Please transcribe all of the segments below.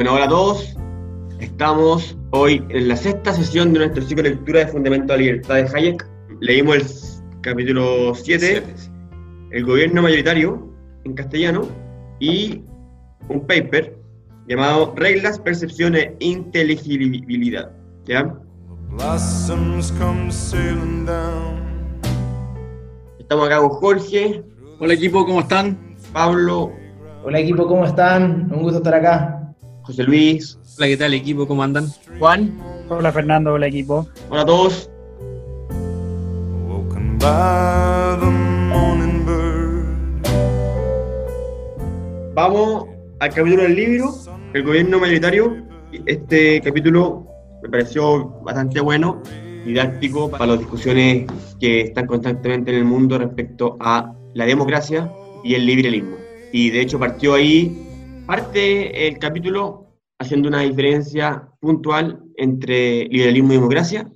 Bueno, hola a todos. Estamos hoy en la sexta sesión de nuestro ciclo de lectura de Fundamento de la Libertad de Hayek. Leímos el capítulo 7, el gobierno mayoritario en castellano, y un paper llamado Reglas, Percepción e Inteligibilidad. ¿Ya? Estamos acá con Jorge. Hola equipo, ¿cómo están? Pablo. Hola equipo, ¿cómo están? Un gusto estar acá. José Luis. Hola, ¿qué tal equipo? ¿Cómo andan? Juan. Hola Fernando, hola equipo. Hola a todos. Vamos al capítulo del libro, el gobierno mayoritario. Este capítulo me pareció bastante bueno, didáctico para las discusiones que están constantemente en el mundo respecto a la democracia y el liberalismo. Y de hecho partió ahí, parte el capítulo haciendo una diferencia puntual entre liberalismo y democracia.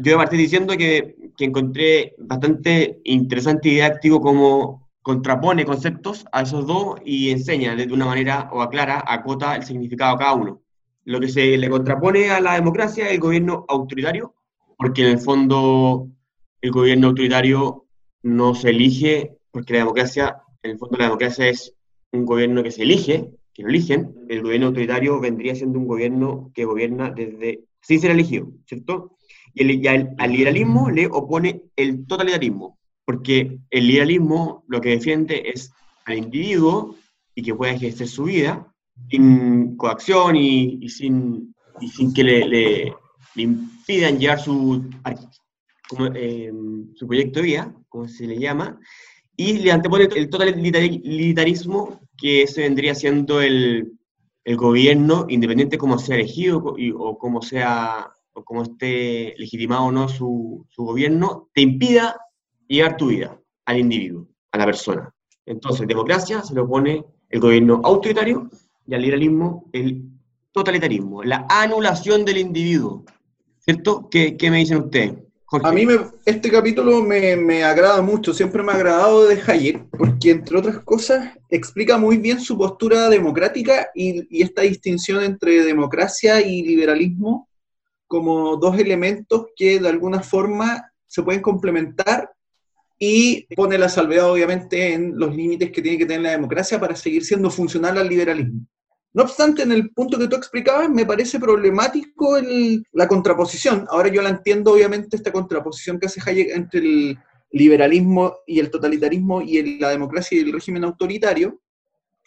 Yo partí diciendo que, que encontré bastante interesante y didáctico cómo contrapone conceptos a esos dos y enseña de una manera o aclara, acota el significado a cada uno. Lo que se le contrapone a la democracia es el gobierno autoritario, porque en el fondo el gobierno autoritario no se elige, porque la democracia, en el fondo la democracia es un gobierno que se elige, que lo eligen. El gobierno autoritario vendría siendo un gobierno que gobierna desde sin ser elegido, ¿cierto? Y, el, y al, al liberalismo le opone el totalitarismo, porque el liberalismo lo que defiende es al individuo y que pueda ejercer su vida sin coacción y, y sin, y sin que le, le, le impidan llevar su, como, eh, su proyecto de vida, como se le llama, y le antepone el totalitarismo, que se vendría siendo el, el gobierno, independiente como sea elegido y, o como sea o como esté legitimado o no su, su gobierno, te impida llevar tu vida al individuo, a la persona. Entonces, democracia se lo opone el gobierno autoritario y al liberalismo el totalitarismo, la anulación del individuo. ¿Cierto? ¿Qué, qué me dicen ustedes? A mí me, este capítulo me, me, agrada mucho, siempre me ha agradado de Hayek, porque entre otras cosas explica muy bien su postura democrática y, y esta distinción entre democracia y liberalismo como dos elementos que de alguna forma se pueden complementar y pone la salvedad obviamente en los límites que tiene que tener la democracia para seguir siendo funcional al liberalismo. No obstante, en el punto que tú explicabas, me parece problemático el, la contraposición. Ahora yo la entiendo, obviamente, esta contraposición que hace Hayek entre el liberalismo y el totalitarismo y el, la democracia y el régimen autoritario,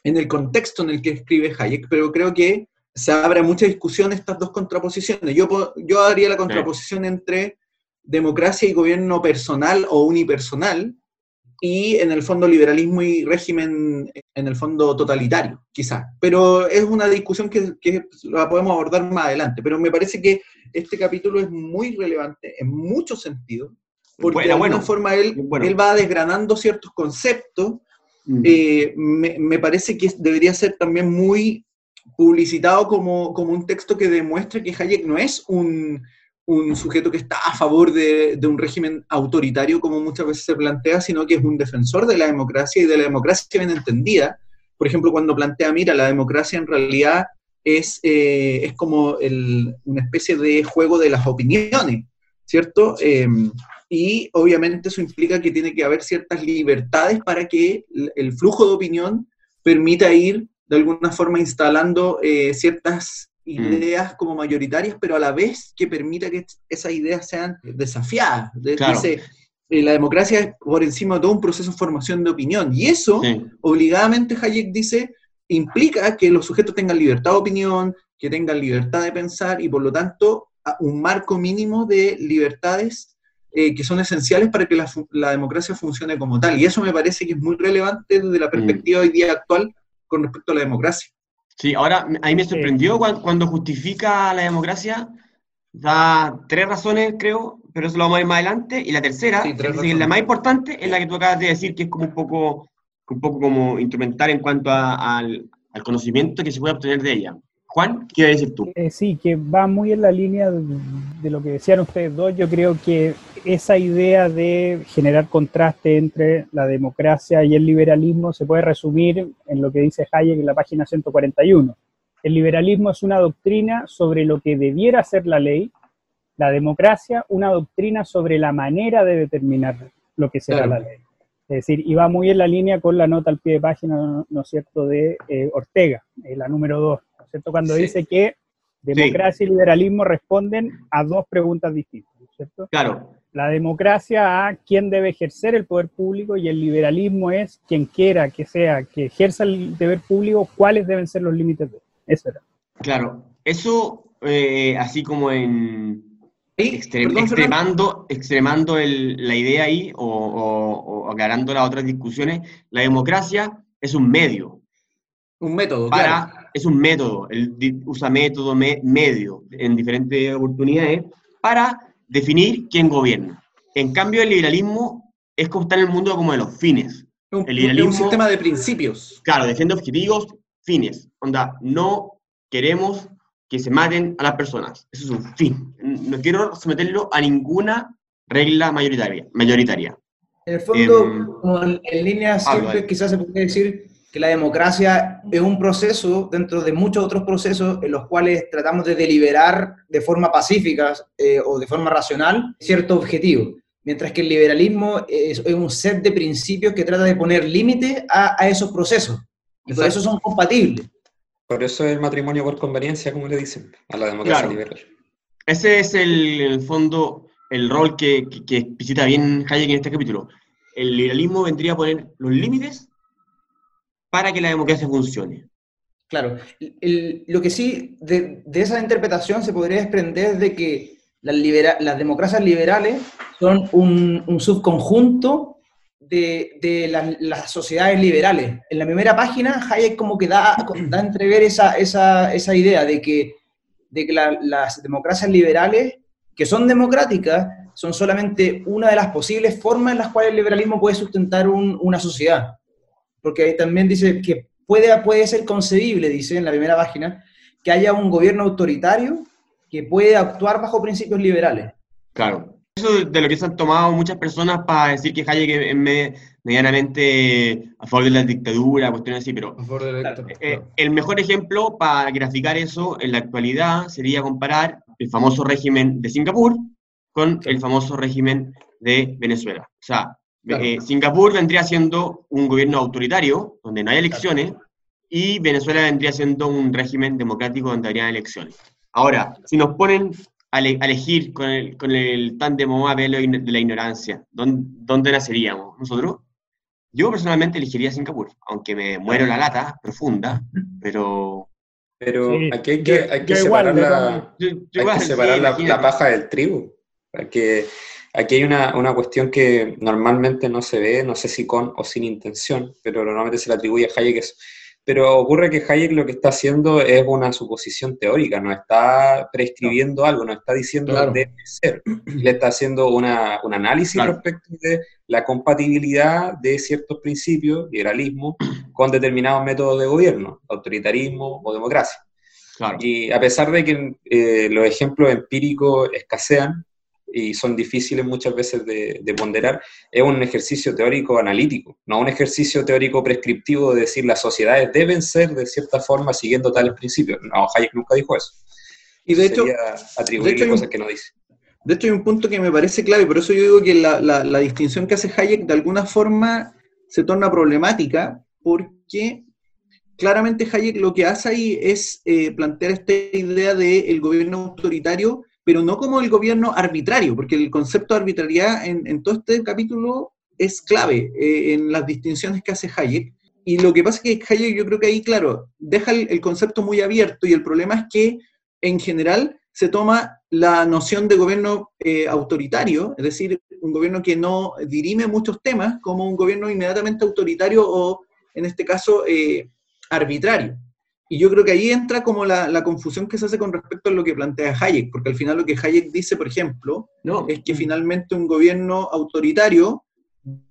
en el contexto en el que escribe Hayek, pero creo que se abre mucha discusión estas dos contraposiciones. Yo, yo haría la contraposición entre democracia y gobierno personal o unipersonal, y en el fondo liberalismo y régimen en el fondo totalitario, quizás. Pero es una discusión que, que, la podemos abordar más adelante. Pero me parece que este capítulo es muy relevante en muchos sentidos, porque bueno, de alguna bueno, forma él, bueno. él va desgranando ciertos conceptos. Mm. Eh, me, me, parece que debería ser también muy publicitado como, como un texto que demuestre que Hayek no es un un sujeto que está a favor de, de, un régimen autoritario, como muchas veces se plantea, sino que es un defensor de la democracia y de la democracia bien entendida. Por ejemplo, cuando plantea, mira, la democracia en realidad es, eh, es como el, una especie de juego de las opiniones, ¿cierto? Eh, y obviamente eso implica que tiene que haber ciertas libertades para que el flujo de opinión permita ir de alguna forma instalando eh, ciertas ideas como mayoritarias, pero a la vez que permita que esas ideas sean desafiadas. Claro. Dice, eh, la democracia es por encima de todo un proceso de formación de opinión. Y eso, sí. obligadamente, Hayek dice, implica que los sujetos tengan libertad de opinión, que tengan libertad de pensar y, por lo tanto, un marco mínimo de libertades eh, que son esenciales para que la, la, democracia funcione como tal. Y eso me parece que es muy relevante desde la perspectiva mm. hoy día actual con respecto a la democracia. Sí, ahora ahí me sorprendió cuando, cuando, justifica la democracia, da tres razones, creo, pero eso lo vamos a ver más adelante, y la tercera, sí, es decir, la más importante, es la que tú acabas de decir, que es como un poco, un poco como instrumental en cuanto a, al, al, conocimiento que se puede obtener de ella. Juan, ¿qué vas a decir tú? Eh, sí, que va muy en la línea de, de, lo que decían ustedes dos. Yo creo que esa idea de generar contraste entre la democracia y el liberalismo se puede resumir en lo que dice Hayek en la página 141, El liberalismo es una doctrina sobre lo que debiera ser la ley, la democracia una doctrina sobre la manera de determinar lo que será Claro. la ley. Es decir, y va muy en la línea con la nota al pie de página, ¿no, ¿no es cierto?, de eh, Ortega, eh, la número dos, ¿no es cierto?, cuando Sí. dice que democracia y liberalismo responden a dos preguntas distintas, ¿no es cierto? Claro, La democracia a quién debe ejercer el poder público y el liberalismo es quien quiera que sea que ejerza el deber público, cuáles deben ser los límites de él. Eso era. claro. Eso, eh, así como en extre- perdón, extremando, extremando el- la idea ahí o, o- o aclarando las otras discusiones, la democracia es un medio Un método, para, claro. Es un método, él usa método, me- medio en diferentes oportunidades para definir quién gobierna. En cambio, el liberalismo es como está en el mundo como de los fines. Un, el es un liberalismo- sistema de principios. Claro, defiende objetivos, fines. Onda, no queremos que se maten a las personas. Eso es un fin. No quiero someterlo a ninguna regla mayoritaria. mayoritaria. En el fondo, Em, en, líneas simples, quizás se podría decir que la democracia es un proceso dentro de muchos otros procesos en los cuales tratamos de deliberar de forma pacífica eh, o de forma racional cierto objetivo. Mientras que el liberalismo es, es un set de principios que trata de poner límites a, a esos procesos. Y por eso son compatibles. Por eso es el matrimonio por conveniencia, como le dicen, a la democracia Claro. liberal. Ese es el, el fondo el rol que, que, que explicita bien Hayek en este capítulo. El liberalismo vendría a poner los límites para que la democracia funcione. Claro, lo que sí, de, esa interpretación se podría desprender de que las, democracias liberales son un, un subconjunto de, las, sociedades liberales. En la primera página, Hayek como que da, a entrever esa, idea de que, las democracias liberales, que son democráticas, son solamente una de las posibles formas en las cuales el liberalismo puede sustentar un- una sociedad porque ahí también dice que puede, puede ser concebible, dice en la primera página, que haya un gobierno autoritario que puede actuar bajo principios liberales. Claro. Eso de lo que se han tomado muchas personas para decir que Hayek es me- medianamente a favor de la dictadura, cuestiones así, pero A favor del Claro. electo. Eh, el mejor ejemplo para graficar eso en la actualidad sería comparar el famoso régimen de Singapur con el famoso régimen de Venezuela. O sea, Claro. eh, Singapur vendría siendo un gobierno autoritario, donde no hay elecciones, y Venezuela vendría siendo un régimen democrático donde habría elecciones. Ahora, si nos ponen a, ele- a elegir con el, con el tándem de la ignorancia, ¿dónde, dónde naceríamos? ¿Nosotros? Yo personalmente elegiría Singapur, aunque me muero la lata profunda, pero... Pero Sí, aquí hay que, hay que igual, separar, la, Yo, yo hay igual, que sí, separar la, la imagínate. paja del trigo. Porque aquí hay una, una cuestión que normalmente no se ve, no sé si con o sin intención, pero normalmente se le atribuye a Hayek eso. Pero ocurre que Hayek lo que está haciendo es una suposición teórica, no está prescribiendo algo, no está diciendo Claro. debe ser. Le está haciendo una, un análisis Claro. respecto de la compatibilidad de ciertos principios, liberalismo, con determinados métodos de gobierno, autoritarismo o democracia. Claro. Y a pesar de que eh, los ejemplos empíricos escasean y son difíciles muchas veces de, de ponderar, es un ejercicio teórico analítico, no un ejercicio teórico prescriptivo de decir las sociedades deben ser de cierta forma siguiendo tales principios. No, Hayek nunca dijo eso. Y de hecho, atribuirle de hecho hay un- cosas que no dice. De hecho, hay un punto que me parece clave, por eso yo digo que la, la- la distinción que hace Hayek de alguna forma se torna problemática, porque claramente Hayek lo que hace ahí es eh, plantear esta idea del gobierno autoritario, pero no como el gobierno arbitrario, porque el concepto de arbitrariedad en, todo este capítulo es clave eh, en las distinciones que hace Hayek. Y lo que pasa es que Hayek yo creo que ahí, claro, deja el, el concepto muy abierto y el problema es que en general se toma la noción de gobierno eh, autoritario, es decir, un gobierno que no dirime muchos temas, como un gobierno inmediatamente autoritario o, en este caso, eh, arbitrario. Y yo creo que ahí entra como la, la confusión que se hace con respecto a lo que plantea Hayek, porque al final lo que Hayek dice, por ejemplo, No, es que finalmente un gobierno autoritario,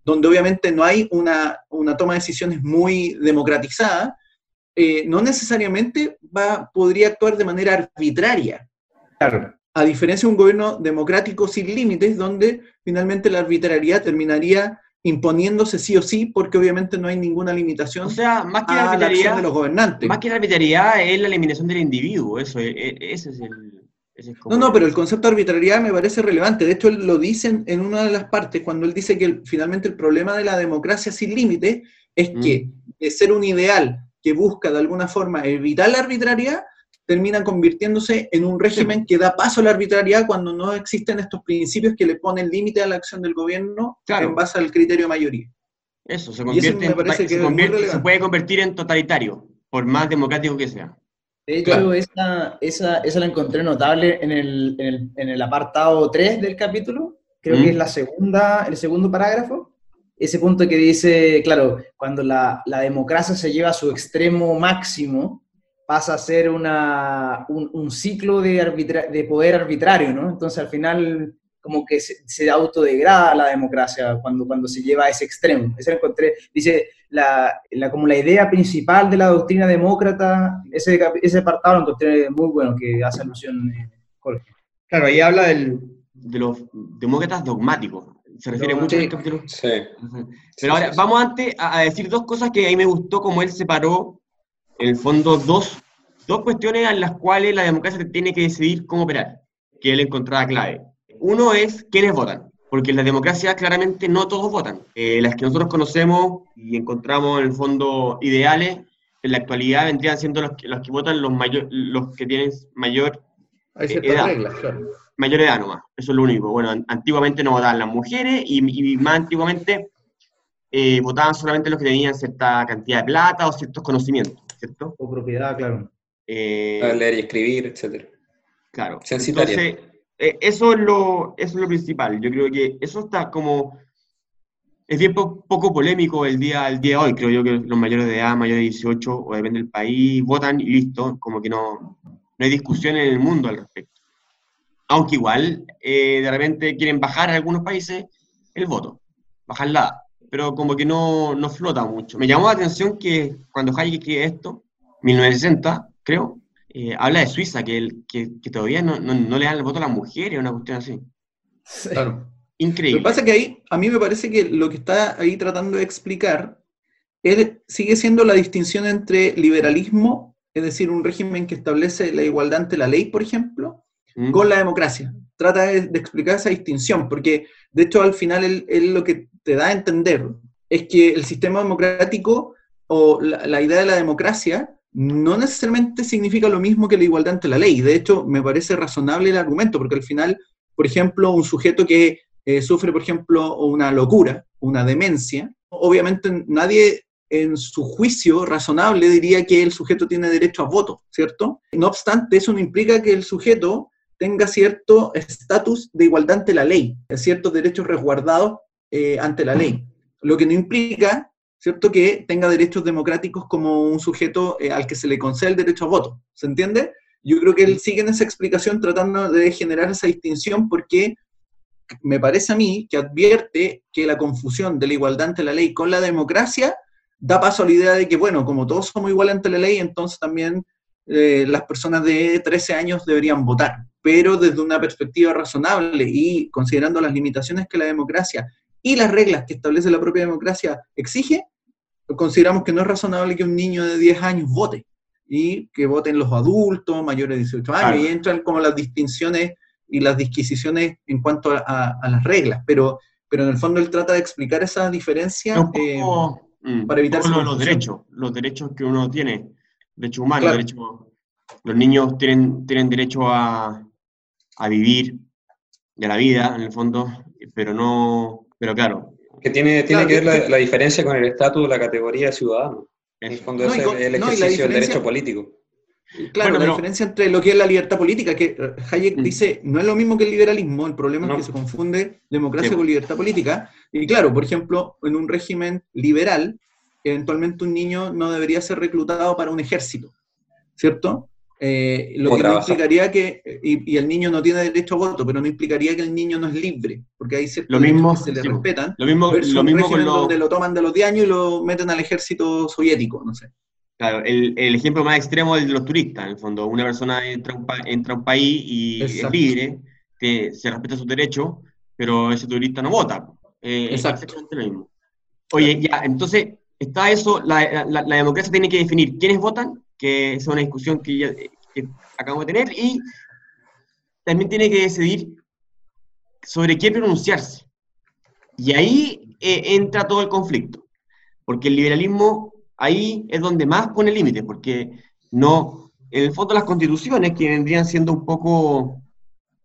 donde obviamente no hay una, una toma de decisiones muy democratizada, eh, no necesariamente va, podría actuar de manera arbitraria. Claro. A diferencia de un gobierno democrático sin límites, donde finalmente la arbitrariedad terminaría imponiéndose sí o sí, porque obviamente no hay ninguna limitación O sea, más que a la arbitrariedad, de los gobernantes. más que la arbitrariedad es la eliminación del individuo, eso, e- e- ese es el... ese es No, no, pero el concepto de arbitrariedad me parece relevante. De hecho, él lo dice en, en una de las partes, cuando él dice que el- finalmente el problema de la democracia sin límite es Mm. que de ser un ideal que busca de alguna forma evitar la arbitrariedad, termina convirtiéndose en un régimen que da paso a la arbitrariedad cuando no existen estos principios que le ponen límite a la acción del gobierno Claro. en base al criterio de mayoría. Eso, se eso convierte me en tota- que se, convierte- se puede convertir en totalitario, por más democrático que sea. De hecho, Claro. esa, esa, esa la encontré notable en el, en el, en el apartado 3 del capítulo, creo Mm. que es la segunda, el segundo parágrafo, ese punto que dice, claro, cuando la, la democracia se lleva a su extremo máximo, pasa a ser una, un, un ciclo de, arbitra- de poder arbitrario, ¿no? Entonces al final como que se, se autodegrada la democracia cuando, cuando se lleva a ese extremo. Eso encontré, dice, la, la- como la idea principal de la doctrina demócrata, ese, ese apartado lo encontré muy bueno, que hace alusión eh, Jorge. Claro, ahí habla del- de los demócratas dogmáticos. Se refiere No, mucho sí. el capítulo. Sí. Pero ahora, vamos antes a, a decir dos cosas que a mí me gustó, como él separó, en el fondo, dos, dos cuestiones en las cuales la democracia tiene que decidir cómo operar, que él encontraba clave. Uno es quiénes votan, porque en la democracia claramente no todos votan. Eh, las que nosotros conocemos y encontramos en el fondo ideales, en la actualidad vendrían siendo los que, los que votan los, mayor, los que tienen mayor Hay Eh, edad. reglas, claro. mayor edad nomás, eso es lo único. Bueno, an- antiguamente no votaban las mujeres y, y más antiguamente eh, votaban solamente los que tenían cierta cantidad de plata o ciertos conocimientos, ¿cierto? O propiedad, claro. Eh, leer y escribir, etcétera. claro. Entonces, eh, eso, es lo, eso es lo principal. Yo creo que eso está como... Es bien po- poco polémico el día, el día de hoy. Creo yo que los mayores de edad, mayores de 18, o depende del país, votan y listo. Como que no, no hay discusión en el mundo al respecto. Aunque igual, eh, de repente quieren bajar en algunos países el voto, bajar la edad, pero como que no, no flota mucho. Me llamó la atención que cuando Hayek escribe esto, 1960, creo, eh, habla de Suiza, que, el, que, que todavía no, no, no le dan el voto a las mujeres, una cuestión así. claro. Lo Increíble. que pasa es que ahí, a mí me parece que lo que está ahí tratando de explicar, él sigue siendo la distinción entre liberalismo, es decir, un régimen que establece la igualdad ante la ley, por ejemplo, ¿Mm? con la democracia. Trata de, de explicar esa distinción, porque de hecho al final él, él lo que te da a entender es que el sistema democrático o la, idea de la democracia no necesariamente significa lo mismo que la igualdad ante la ley. De hecho, me parece razonable el argumento, porque al final, por ejemplo, un sujeto que eh, sufre, por ejemplo, una locura, una demencia, obviamente nadie en su juicio razonable diría que el sujeto tiene derecho a voto, ¿cierto? No obstante, eso no implica que el sujeto tenga cierto estatus de igualdad ante la ley, ciertos derechos resguardados eh, ante la ley. Lo que no implica, ¿cierto?, que tenga derechos democráticos como un sujeto eh, al que se le concede el derecho a voto. ¿Se entiende? Yo creo que él sigue en esa explicación tratando de generar esa distinción porque me parece a mí que advierte que la confusión de la igualdad ante la ley con la democracia da paso a la idea de que, bueno, como todos somos iguales ante la ley, entonces también eh, las personas de 13 años deberían votar, pero desde una perspectiva razonable y considerando las limitaciones que la democracia y las reglas que establece la propia democracia exige, consideramos que no es razonable que un niño de 10 años vote y que voten los adultos mayores de 18 años Claro. y entran como las distinciones y las disquisiciones en cuanto a, a- a las reglas, pero, pero en el fondo él trata de explicar esa diferencia. Eh, mm, para evitar los confusión. derechos, los derechos que uno tiene, derechos humanos, Claro. derechos, los niños tienen, tienen derecho a, a vivir de la vida, en el fondo, pero no, pero claro, Que tiene, tiene Claro, que ver la, la diferencia con el estatus de la categoría de ciudadano. En el fondo No, es el ejercicio del derecho político. Claro, Bueno, la pero- diferencia entre lo que es la libertad política, que eh, Hayek Mm. dice, no es lo mismo que el liberalismo, el problema No. es que se confunde democracia Sí. con libertad política. Y claro, por ejemplo, en un régimen liberal, eventualmente un niño no debería ser reclutado para un ejército, ¿cierto? Eh, lo que no implicaría que, y, y el niño no tiene derecho a voto, pero no implicaría que el niño no es libre, porque hay ciertos Lo mismo, que se le sí, respetan. Lo mismo, lo mismo con los, donde lo toman de los 10 años y lo meten al ejército soviético, no sé. Claro, el, el ejemplo más extremo es el de los turistas, en el fondo. Una persona entra a un, pa- entra a un país y Exacto. es libre, que se respeta sus derechos, pero ese turista no vota. Eh, Exacto. exactamente lo mismo. Oye, ya, entonces está eso, la, la- la democracia tiene que definir quiénes votan, que es una discusión que, ya, que acabamos de tener, y también tiene que decidir sobre qué pronunciarse. Y ahí eh, entra todo el conflicto, porque el liberalismo ahí es donde más pone límites, porque no, en el fondo las constituciones que vendrían siendo un poco,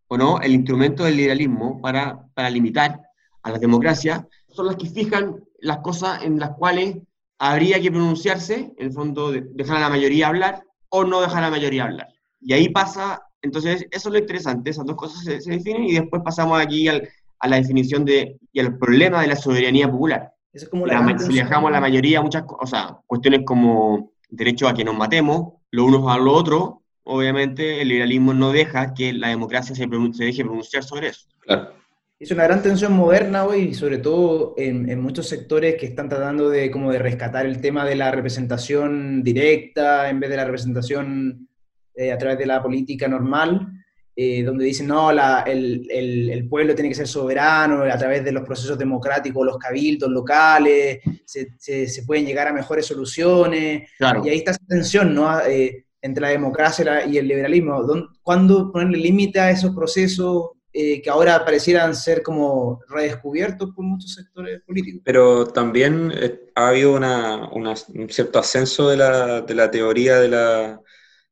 o no, el instrumento del liberalismo para, para limitar a las democracias, son las que fijan las cosas en las cuales habría que pronunciarse, en el fondo de- dejar a la mayoría hablar o no dejar a la mayoría hablar. Y ahí pasa, entonces eso es lo interesante, esas dos cosas se, se definen y después pasamos aquí al- a la definición de, y al problema de la soberanía popular. Esa es como la La si dejamos a la mayoría muchas cosas, o sea, cuestiones como derecho a que nos matemos, los unos a los otros, obviamente el liberalismo no deja que la democracia se, se deje pronunciar sobre eso. Claro. Es una gran tensión moderna hoy, sobre todo en, en muchos sectores que están tratando de, como de rescatar el tema de la representación directa en vez de la representación eh, a través de la política normal, eh, donde dicen, no, la- el, el- el pueblo tiene que ser soberano a través de los procesos democráticos, los cabildos locales, se, se- se pueden llegar a mejores soluciones, Claro. y ahí está esa tensión, ¿no? Eh, entre la democracia y el liberalismo. ¿Dón- ¿Cuándo ponerle límite a esos procesos eh, que ahora parecieran ser como redescubiertos por muchos sectores políticos? Pero también eh, ha habido una- una- un cierto ascenso de la, de la teoría de, la,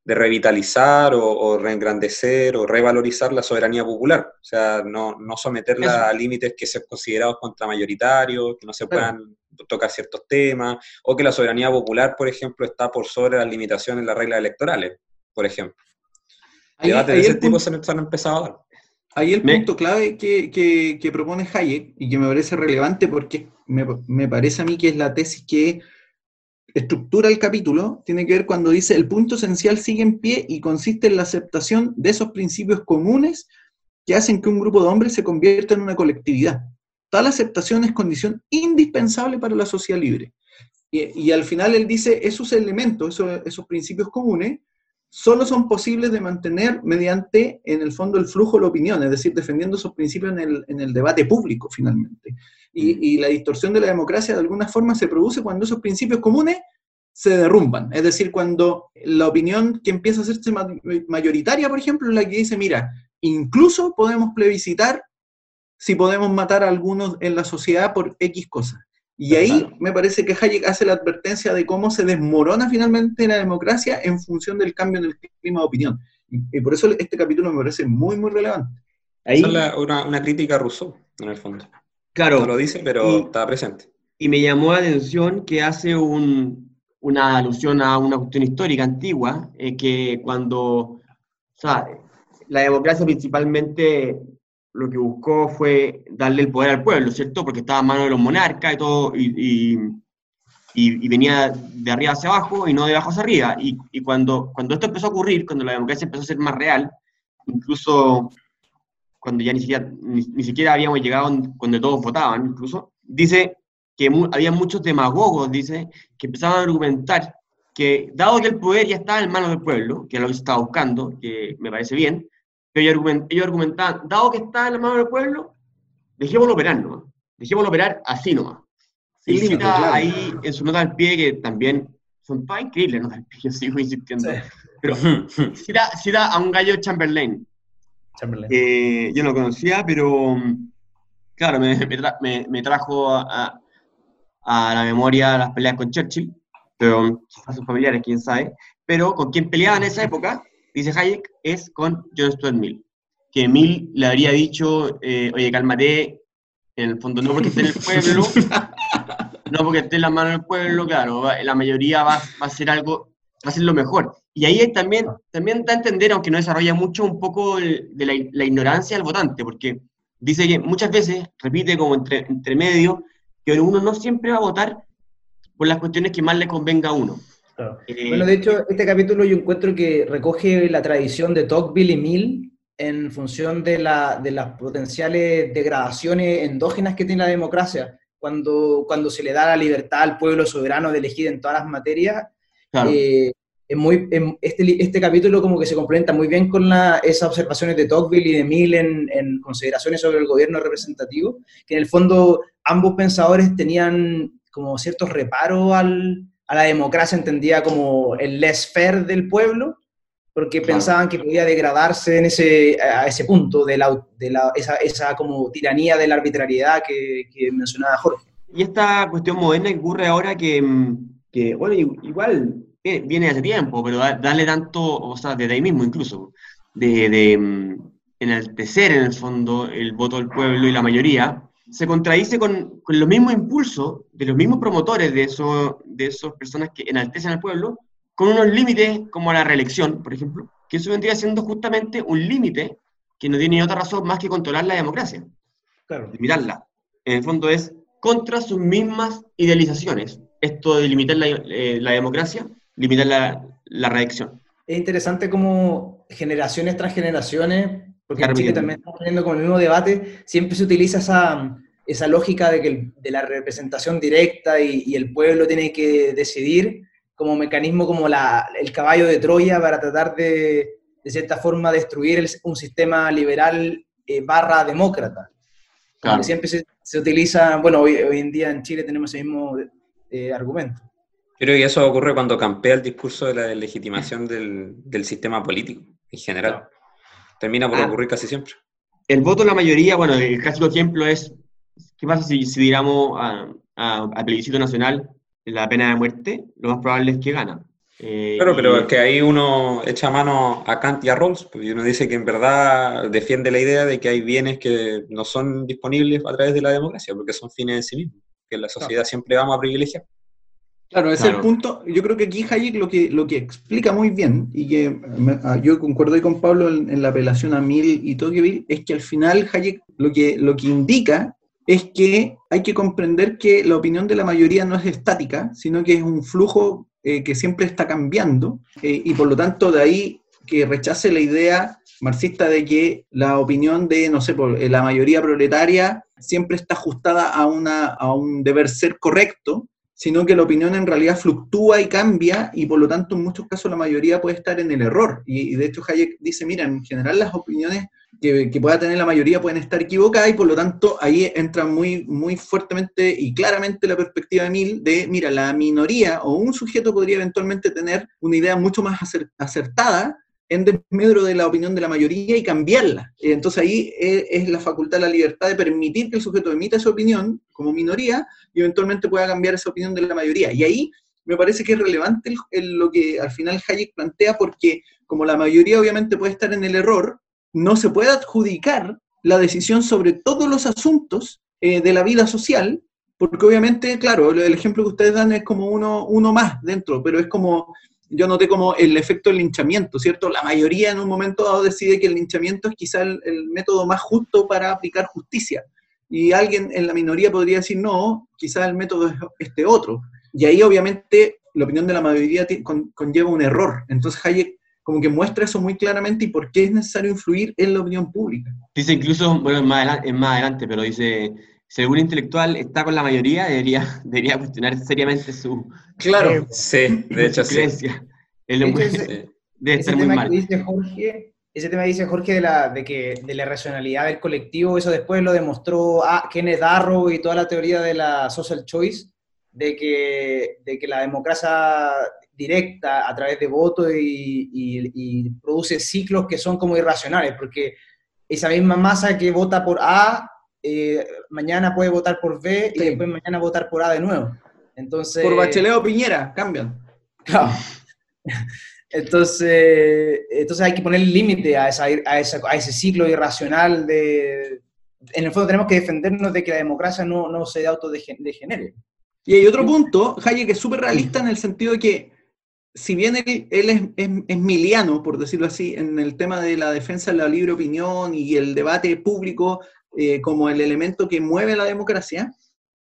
de revitalizar o, o reengrandecer o revalorizar la soberanía popular. O sea, no, no someterla Eso. a límites que sean considerados contramayoritarios, que no se Claro. puedan tocar ciertos temas, o que la soberanía popular, por ejemplo, está por sobre las limitaciones en las reglas electorales, por ejemplo. Ahí- Debates de ese tipo se han empezado a dar. Ahí el Me- punto clave que, que- que propone Hayek y que me parece relevante porque me, me parece a mí que es la tesis que estructura el capítulo, tiene que ver cuando dice el punto esencial sigue en pie y consiste en la aceptación de esos principios comunes que hacen que un grupo de hombres se convierta en una colectividad. Tal aceptación es condición indispensable para la sociedad libre. Y, y al final él dice, esos elementos, esos, esos principios comunes, solo son posibles de mantener mediante, en el fondo, el flujo de la opinión, es decir, defendiendo esos principios en el, en el debate público, finalmente. Y, y la distorsión de la democracia, de alguna forma, se produce cuando esos principios comunes se derrumban. Es decir, cuando la opinión que empieza a hacerse ma- mayoritaria, por ejemplo, es la que dice, mira, incluso podemos plebiscitar si podemos matar a algunos en la sociedad por X cosas. Y ahí Claro. me parece que Hayek hace la advertencia de cómo se desmorona finalmente la democracia en función del cambio en el clima de opinión. Y, por eso este capítulo me parece muy, muy relevante. Ahí, es la- una, una crítica a Rousseau, en el fondo. claro, No lo dice, pero Y- está presente. y me llamó la atención que hace un- una alusión a una cuestión histórica antigua, eh, que cuando, o sea, la democracia principalmente lo que buscó fue darle el poder al pueblo, ¿cierto? Porque estaba en manos de los monarcas y todo, y, venía de arriba hacia abajo y no de abajo hacia arriba. Y, cuando, cuando esto empezó a ocurrir, cuando la democracia empezó a ser más real, incluso cuando ya ni siquiera, ni, siquiera habíamos llegado cuando todos votaban, incluso, dice que había muchos demagogos, dice, que empezaban a argumentar que, dado que el poder ya estaba en manos del pueblo, que es lo que se estaba buscando, que me parece bien, ellos, argument- ellos argumentaban, dado que está en las manos del pueblo, dejémoslo operar nomás, dejémoslo operar así nomás. Sin cita claro. ahí en su nota al pie, que también son todas increíbles notas al pie, yo sigo insistiendo, Sí. pero cita, cita a un gallo Chamberlain, Chamberlain. que yo no lo conocía, pero claro, me, me tra- me- me trajo a, a- la memoria las peleas con Churchill, pero a sus familiares, quién sabe. Pero con quien peleaba en esa época, dice Hayek, es con John Stuart Mill. Que Mill le habría dicho, eh, oye, cálmate, en el fondo no porque esté en el pueblo, no porque esté en las manos del pueblo, claro, va- la mayoría va, va a hacer algo, va a ser lo mejor. Y ahí también, también da a entender, aunque no desarrolla mucho, un poco el- de la, la ignorancia del votante, porque dice que muchas veces, repite como entre, entre medio, que uno no siempre va a votar por las cuestiones que más le convenga a uno. Claro. Eh, Bueno, de hecho, este capítulo yo encuentro que recoge la tradición de Tocqueville y Mill en función de, la, de las potenciales degradaciones endógenas que tiene la democracia. Cuando, cuando se le da la libertad al pueblo soberano de elegir en todas las materias, claro. eh, es muy, em- este, este capítulo como que se complementa muy bien con la- esas observaciones de Tocqueville y de Mill en, en consideraciones sobre el gobierno representativo, que en el fondo ambos pensadores tenían como ciertos reparos al, a la democracia entendida como el less fair del pueblo, porque pensaban que podía degradarse en ese, a ese punto de, la, de la, esa, esa, como tiranía de la arbitrariedad que, que, mencionaba Jorge. Y esta cuestión moderna que ocurre ahora que, que bueno, igual viene hace tiempo, pero darle tanto, o sea, desde ahí mismo incluso, de, de enaltecer en el fondo el voto del pueblo y la mayoría, se contradice con, con los mismos impulsos de los mismos promotores de, eso, de esas personas que enaltecen al pueblo, con unos límites como la reelección, por ejemplo, que eso vendría siendo justamente un límite que no tiene otra razón más que controlar la democracia, claro. limitarla. En el fondo es contra sus mismas idealizaciones, esto de limitar la, eh, la democracia, limitar la, la reelección. Es interesante cómo generaciones tras generaciones porque en Chile también estamos teniendo como el mismo debate, siempre se utiliza esa, esa lógica de, que de la representación directa y, y, el pueblo tiene que decidir como mecanismo, como la, el caballo de Troya para tratar de, de cierta forma, destruir el, un sistema liberal eh, barra demócrata. Claro. Siempre se, se, utiliza, bueno, hoy, hoy, en día en Chile tenemos ese mismo eh, argumento. Creo que eso ocurre cuando campea el discurso de la legitimación del, del sistema político en general. Claro. Termina por ah. ocurrir casi siempre. El voto de la mayoría, bueno, el clásico ejemplo es, ¿qué pasa si, si digamos a, a, a, plebiscito nacional la pena de muerte? Lo más probable es que gana. Eh, claro, pero es que ahí uno echa mano a Kant y a Rawls, porque uno dice que en verdad defiende la idea de que hay bienes que no son disponibles a través de la democracia, porque son fines en sí mismos, que en la sociedad claro. siempre vamos a privilegiar. Claro, ese claro. es el punto. Yo creo que aquí Hayek lo que, lo que explica muy bien, y que me, ah, yo concuerdo con Pablo en, en, la apelación a Mill y Tocqueville, es que al final Hayek lo que, lo que indica es que hay que comprender que la opinión de la mayoría no es estática, sino que es un flujo eh, que siempre está cambiando, eh, y por lo tanto de ahí que rechace la idea marxista de que la opinión de, no sé, por, la mayoría proletaria siempre está ajustada a, una, a un deber ser correcto, sino que la opinión en realidad fluctúa y cambia y por lo tanto en muchos casos la mayoría puede estar en el error. Y, de hecho Hayek dice, mira, en general las opiniones que, que, pueda tener la mayoría pueden estar equivocadas y por lo tanto ahí entra muy, muy fuertemente y claramente la perspectiva de Mill de, mira, la minoría o un sujeto podría eventualmente tener una idea mucho más acertada en desmedro de la opinión de la mayoría y cambiarla. Entonces ahí es la facultad, la libertad de permitir que el sujeto emita esa opinión como minoría y eventualmente pueda cambiar esa opinión de la mayoría. Y ahí me parece que es relevante el, el, lo que al final Hayek plantea porque como la mayoría obviamente puede estar en el error, no se puede adjudicar la decisión sobre todos los asuntos eh, de la vida social, porque obviamente, claro, el ejemplo que ustedes dan es como uno, uno más dentro, pero es como yo noté como el efecto del linchamiento, ¿cierto? La mayoría en un momento dado decide que el linchamiento es quizá el, método más justo para aplicar justicia. Y alguien en la minoría podría decir, no, quizá el método es este otro. Y ahí obviamente la opinión de la mayoría con, conlleva un error. Entonces Hayek como que muestra eso muy claramente y por qué es necesario influir en la opinión pública. Dice incluso, bueno, es más adelante pero dice, si algún intelectual está con la mayoría, debería, debería cuestionar seriamente su... Claro, eh, sí, de hecho sí. Es lo muy, ese, debe estar muy mal. dice Jorge, ese tema dice Jorge de la, de, que, de la racionalidad del colectivo, eso después lo demostró a Kenneth Darrow y toda la teoría de la social choice, de que, de que la democracia directa a través de votos y, y, y, produce ciclos que son como irracionales, porque esa misma masa que vota por A, eh, mañana puede votar por B sí. y después mañana votar por A de nuevo. Entonces, por Bachelet o Piñera, cambian. Claro. Entonces, entonces hay que poner límite a, esa, a, esa, a ese ciclo irracional de... En el fondo tenemos que defendernos de que la democracia no, no se autodegenere. Y hay otro punto, Hayek, que es súper realista en el sentido de que si bien él, él es, es, es, miliano, por decirlo así, en el tema de la defensa de la libre opinión y el debate público eh, como el elemento que mueve la democracia,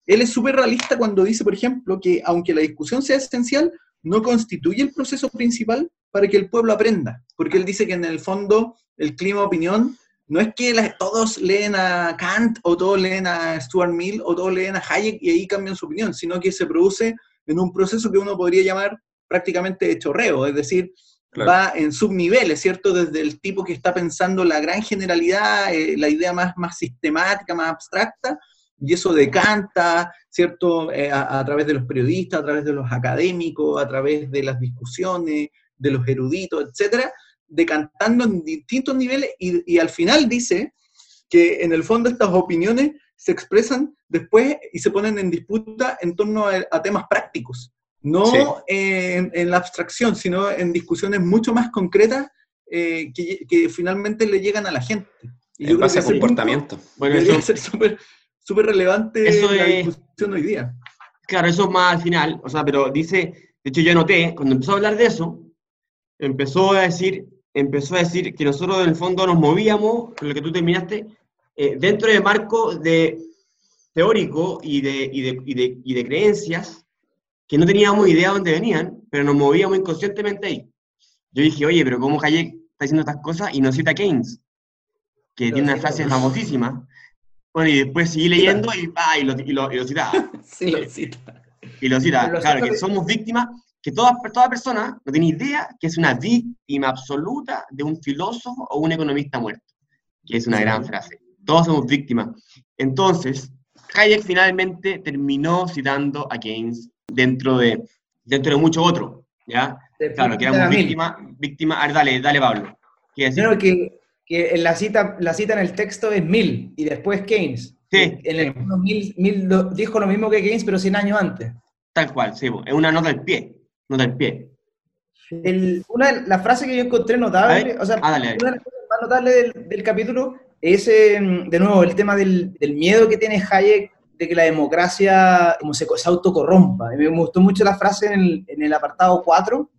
él es súper realista cuando dice, por ejemplo, que aunque la discusión sea esencial, no constituye el proceso principal para que el pueblo aprenda, porque él dice que en el fondo el clima de opinión no es que todos leen a Kant o todos leen a Stuart Mill o todos leen a Hayek y ahí cambian su opinión, sino que se produce en un proceso que uno podría llamar prácticamente de chorreo, es decir, va en subniveles, ¿cierto? Desde el tipo que está pensando la gran generalidad, eh, la idea más, más sistemática, más abstracta, y eso decanta, ¿cierto? Eh, a, través de los periodistas, a través de los académicos, a través de las discusiones, de los eruditos, etcétera, decantando en distintos niveles y, al final dice que en el fondo estas opiniones se expresan después y se ponen en disputa en torno a temas prácticos, no Sí. en, en la abstracción, sino en discusiones mucho más concretas eh, que, que finalmente le llegan a la gente. Y yo En creo base que a punto comportamiento. Bueno, debería eso, ser súper relevante Eso en la es- discusión hoy día. claro, eso es más al final, o sea, pero dice, de hecho yo anoté, cuando empezó a hablar de eso, empezó a decir, empezó a decir que nosotros en el fondo nos movíamos, con lo que tú terminaste, eh, dentro del marco de teórico y de, y, de, y, de, y de creencias que no teníamos idea de dónde venían, pero nos movíamos inconscientemente ahí. Yo dije, oye, pero ¿cómo Hayek está diciendo estas cosas y no cita a Keynes? Que Pero tiene una sí, frase pero- famosísima. Bueno, y después seguí leyendo y, ah, y, lo, y, lo, y lo citaba. Sí, lo cita. Y lo cita, lo claro, cita que somos víctimas, que toda, toda persona no tiene idea que es una víctima absoluta de un filósofo o un economista muerto, que es una Sí. gran frase. Todos somos víctimas. Entonces, Hayek finalmente terminó citando a Keynes dentro de, dentro de mucho otro, ¿ya? De- Claro, que de éramos la mil. víctimas, víctimas, a ver, dale, dale Pablo. Primero que, que en la, cita, la cita en el texto es Mill y después Keynes. Sí. En el Mill, Mill lo- dijo lo mismo que Keynes, pero 100 años antes. Tal cual, sí, es una nota del pie, nota del pie. El- una la frase que yo encontré notable, ver, o sea, ah, dale, dale. una de las cosas más notables del, del capítulo es, eh, de nuevo, el tema del, del miedo que tiene Hayek de que la democracia como se, se autocorrompa. Me gustó mucho la frase en el, en el apartado 4,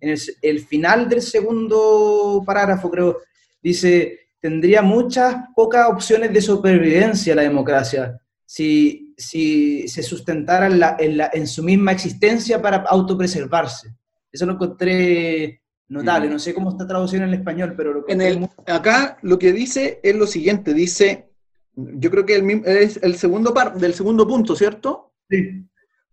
en el, el final del segundo parágrafo, creo, dice, tendría muchas pocas opciones de supervivencia la democracia si, si se sustentara en, la- en la- en su misma existencia para autopreservarse. Eso lo encontré notable, Mm. no sé cómo está traducido en el español, pero lo En el, muy- acá lo que dice es lo siguiente, dice, yo creo que el, mismo- es el segundo par, del segundo punto, ¿cierto? Sí.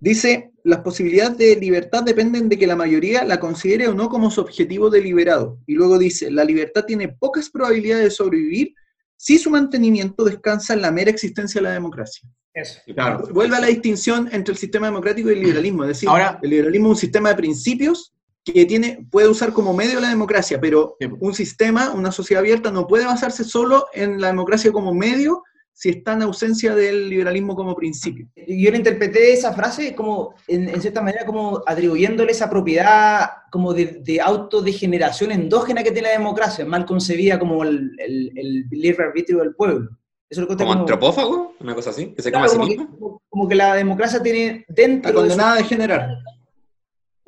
Dice, las posibilidades de libertad dependen de que la mayoría la considere o no como su objetivo deliberado. Y luego dice, la libertad tiene pocas probabilidades de sobrevivir si su mantenimiento descansa en la mera existencia de la democracia. Eso. Claro. Vuelve a la distinción entre el sistema democrático y el liberalismo. Es decir, Ahora- el liberalismo es un sistema de principios que tiene, puede usar como medio la democracia, pero un sistema, una sociedad abierta, no puede basarse solo en la democracia como medio si está en ausencia del liberalismo como principio. Yo le interpreté esa frase como, en, en cierta manera, como atribuyéndole esa propiedad como de, de autodegeneración endógena que tiene la democracia, mal concebida como el, el, el libre arbitrio del pueblo. Eso lo ¿Como como- antropófago? ¿Una cosa así? ¿Que se claro, come a sí como, que, mismo? como- como que la democracia tiene dentro Está de su- condenada a degenerar.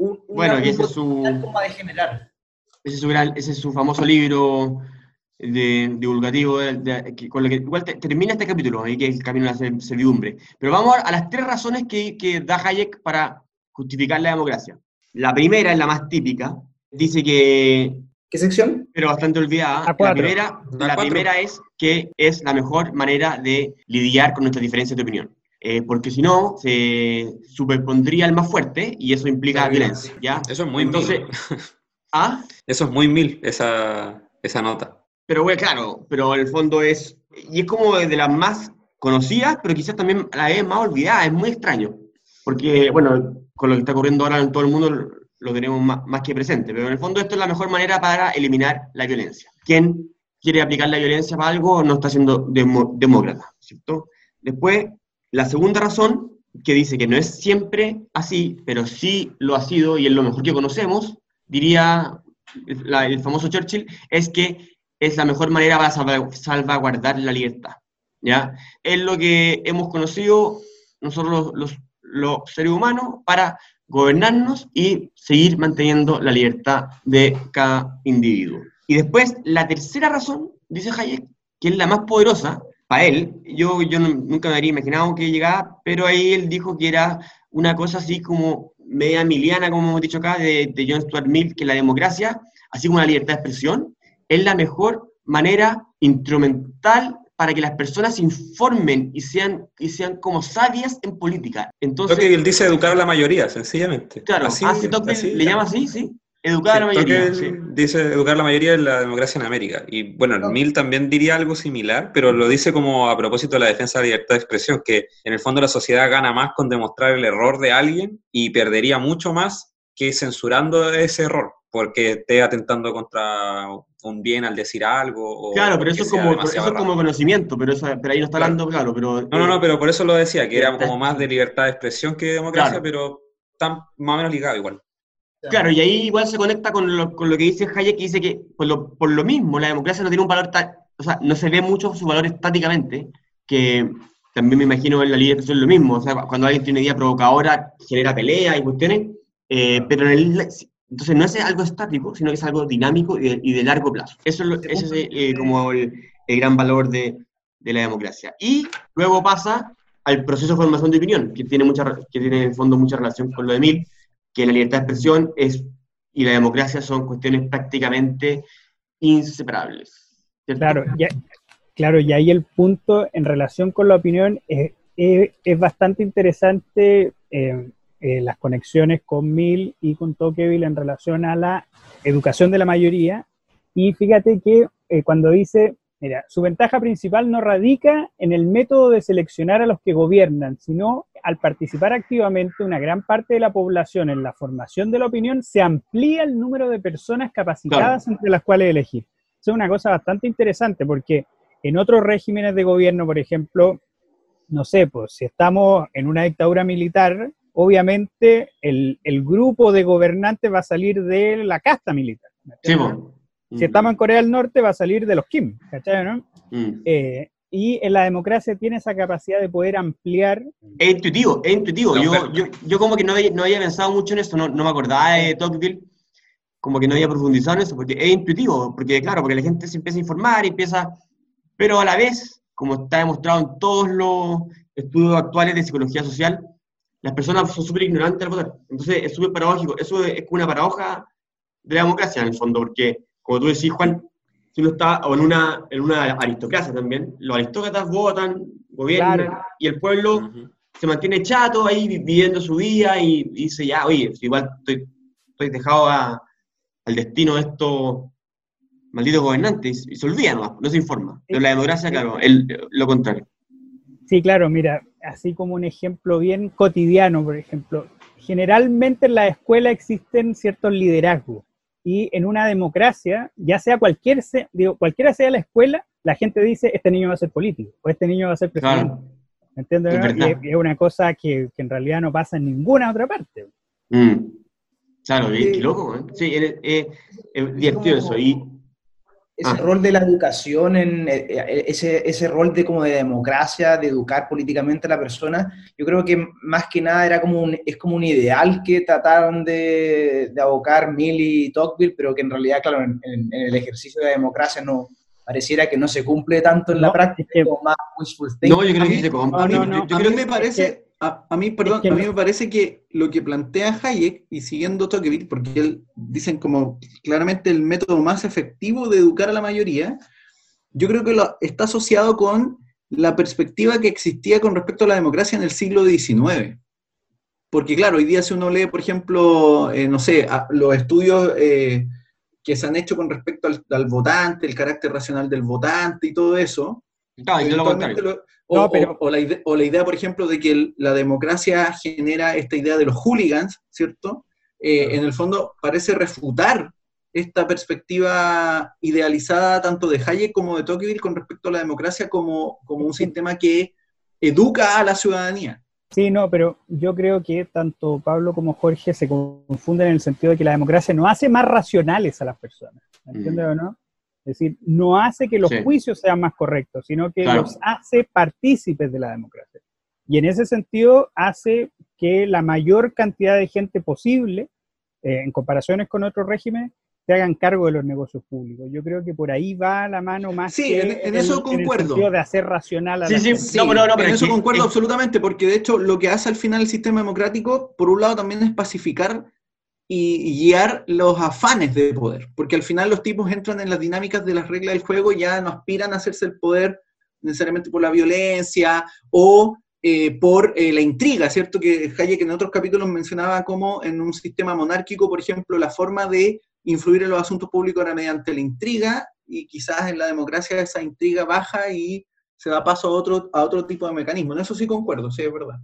Un, Bueno, y ese es su... a degenerar. Ese es su, gran- ese es su famoso libro de, divulgativo, de- de- que- con lo que igual te- termina este capítulo, ahí que es el camino a la ser- servidumbre. Pero vamos a, a las tres razones que, que da Hayek para justificar la democracia. La primera es la más típica, dice que, ¿Qué sección? pero bastante olvidada, La primera, La la primera es que es la mejor manera de lidiar con nuestras diferencias de opinión. Eh, porque si no, se superpondría el más fuerte y eso implica violencia, ¿ya? Eso es muy Entonces, mil. ¿ah? Eso es muy mil, esa, esa nota. Pero bueno, claro, pero el fondo es, y es como de las más conocidas, pero quizás también la vez más olvidadas, es muy extraño, porque bueno, con lo que está ocurriendo ahora en todo el mundo lo- tenemos más, más que presente, pero en el fondo esto es la mejor manera para eliminar la violencia. Quien quiere aplicar la violencia para algo no está siendo demo- demócrata, ¿cierto? Después, la segunda razón, que dice que no es siempre así, pero sí lo ha sido y es lo mejor que conocemos, diría la- el famoso Churchill, es que es la mejor manera para salva- salvaguardar la libertad. ¿ya? Es lo que hemos conocido nosotros los, los- los seres humanos para gobernarnos y seguir manteniendo la libertad de cada individuo. Y después, la tercera razón, dice Hayek, que es la más poderosa, para él, yo, yo nunca me habría imaginado que llegaba, pero ahí él dijo que era una cosa así como media miliana, como hemos dicho acá, de, de John Stuart Mill, que la democracia, así como la libertad de expresión, es la mejor manera instrumental para que las personas se informen y sean, y sean como sabias en política. Entonces, él dice educar a la mayoría, sencillamente. claro, Así- así, Tocqueville así- le llama así, sí. Educar a la mayoría. sí. Dice educar a la mayoría en la democracia en América. Y bueno, el Mill también diría algo similar, pero lo dice como a propósito de la defensa de la libertad de expresión, que en el fondo la sociedad gana más con demostrar el error de alguien y perdería mucho más que censurando ese error, porque esté atentando contra un bien al decir algo. O Claro, pero eso es como, eso es como conocimiento, pero, eso, pero ahí no está Claro. hablando, claro, pero... No, no, no, pero por eso lo decía, que era como más de libertad de expresión que de democracia, Claro. pero tan más o menos ligado igual. Claro, y ahí igual se conecta con lo, con lo que dice Hayek, que dice que por lo, por lo mismo la democracia no tiene un valor, ta- o sea, no se ve mucho su valor estáticamente, que también me imagino en la de expresión lo mismo, o sea, cuando alguien tiene una idea provocadora, genera pelea y cuestiones, eh, pero en el, entonces no es algo estático, sino que es algo dinámico y de, y de largo plazo. Eso es, lo- ese es eh, como el, el gran valor de, de la democracia. Y luego pasa al proceso de formación de opinión, que tiene, mucha, que tiene en el fondo mucha relación con lo de Mill, que la libertad de expresión es, y la democracia son cuestiones prácticamente inseparables. Claro, ya, claro, y ahí el punto en relación con la opinión es bastante interesante eh, eh, las conexiones con Mill y con Tocqueville en relación a la educación de la mayoría. Y fíjate que eh, cuando dice, mira, su ventaja principal no radica en el método de seleccionar a los que gobiernan, sino al participar activamente una gran parte de la población en la formación de la opinión, se amplía el número de personas capacitadas entre las cuales elegir. Eso es una cosa bastante interesante porque en otros regímenes de gobierno, por ejemplo, no sé, pues si estamos en una dictadura militar, obviamente el, el grupo de gobernantes va a salir de la casta militar. ¿me Sí, entiendes? Si estamos en Corea del Norte, va a salir de los Kim, ¿cachai? no? Mm. Eh, y en la democracia tiene esa capacidad de poder ampliar. Es intuitivo, es intuitivo. La Yo, yo, yo como que no había, no había pensado mucho en eso, no, no me acordaba de Tocqueville, como que no había profundizado en eso, porque es intuitivo, porque claro, porque la gente se empieza a informar y empieza, pero a la vez, como está demostrado en todos los estudios actuales de psicología social, las personas son súper ignorantes al votar. Entonces es súper paradójico, eso es una paradoja de la democracia en el fondo, porque como tú decís, Juan, si uno está o en una, en una aristocracia también, los aristócratas votan, gobiernan, Claro. y el pueblo se mantiene chato ahí vi- viviendo su vida y dice, ya, oye, igual estoy, estoy dejado a- al destino de estos malditos gobernantes y, se olvida nomás, no se informa. Pero la democracia, claro, el, lo contrario. Sí, claro, mira, así como un ejemplo bien cotidiano, por ejemplo, generalmente en la escuela existen ciertos liderazgos y en una democracia, ya sea cualquier, se- digo, cualquiera sea la escuela, la gente dice, este niño va a ser político o este niño va a ser presidente. Claro. ¿Me entiendes? Es no? verdad. Y es, es una cosa que, que en realidad no pasa en ninguna otra parte. Mm. Claro, y qué loco, ¿eh? Sí, es, es- es divertido eso. Y, ese Ah. rol de la educación, en, eh, eh, ese, ese rol de como de democracia, de educar políticamente a la persona, yo creo que más que nada era como un, es como un ideal que trataron de, de abocar Mill y Tocqueville, pero que en realidad, claro, en, en- en el ejercicio de la democracia no pareciera que no se cumple tanto en la práctica, es que- como más wishful thinking. no, yo creo que se No, no, yo creo que me parece, a, a mí, perdón, a mí me parece que lo que plantea Hayek, y siguiendo Tocqueville, porque él dicen como claramente el método más efectivo de educar a la mayoría, yo creo que lo, está asociado con la perspectiva que existía con respecto a la democracia en el siglo XIX. Porque claro, hoy día si uno lee, por ejemplo, eh, no sé, a- los estudios eh, que se han hecho con respecto al, al votante, el carácter racional del votante y todo eso, Claro, y no lo Eventualmente contrario. lo- o, No, pero- o- o la ide- o la idea, por ejemplo, de que el- la democracia genera esta idea de los hooligans, ¿cierto? Eh, en el fondo parece refutar esta perspectiva idealizada tanto de Hayek como de Tocqueville con respecto a la democracia como, como un sistema que educa a la ciudadanía. Sí, no, pero yo creo que tanto Pablo como Jorge se confunden en el sentido de que la democracia no hace más racionales a las personas, ¿me ¿entiendes o no? Es decir, no hace que los Sí. juicios sean más correctos, sino que Claro. los hace partícipes de la democracia. Y en ese sentido hace que la mayor cantidad de gente posible, eh, en comparaciones con otros regímenes, se hagan cargo de los negocios públicos. Yo creo que por ahí va la mano más Sí, que en- en eso el concuerdo. de hacer racional a Sí, la sí, No, pero no, pero en es eso que- concuerdo es- absolutamente, porque de hecho lo que hace al final el sistema democrático, por un lado también es pacificar y, guiar los afanes de poder, porque al final los tipos entran en las dinámicas de las reglas del juego ya no aspiran a hacerse el poder necesariamente por la violencia o eh, por eh, la intriga, ¿cierto? Que Hayek en otros capítulos mencionaba como en un sistema monárquico, por ejemplo, la forma de influir en los asuntos públicos era mediante la intriga y quizás en la democracia esa intriga baja y se da paso a otro, a otro tipo de mecanismo. En eso sí concuerdo, sí, es verdad.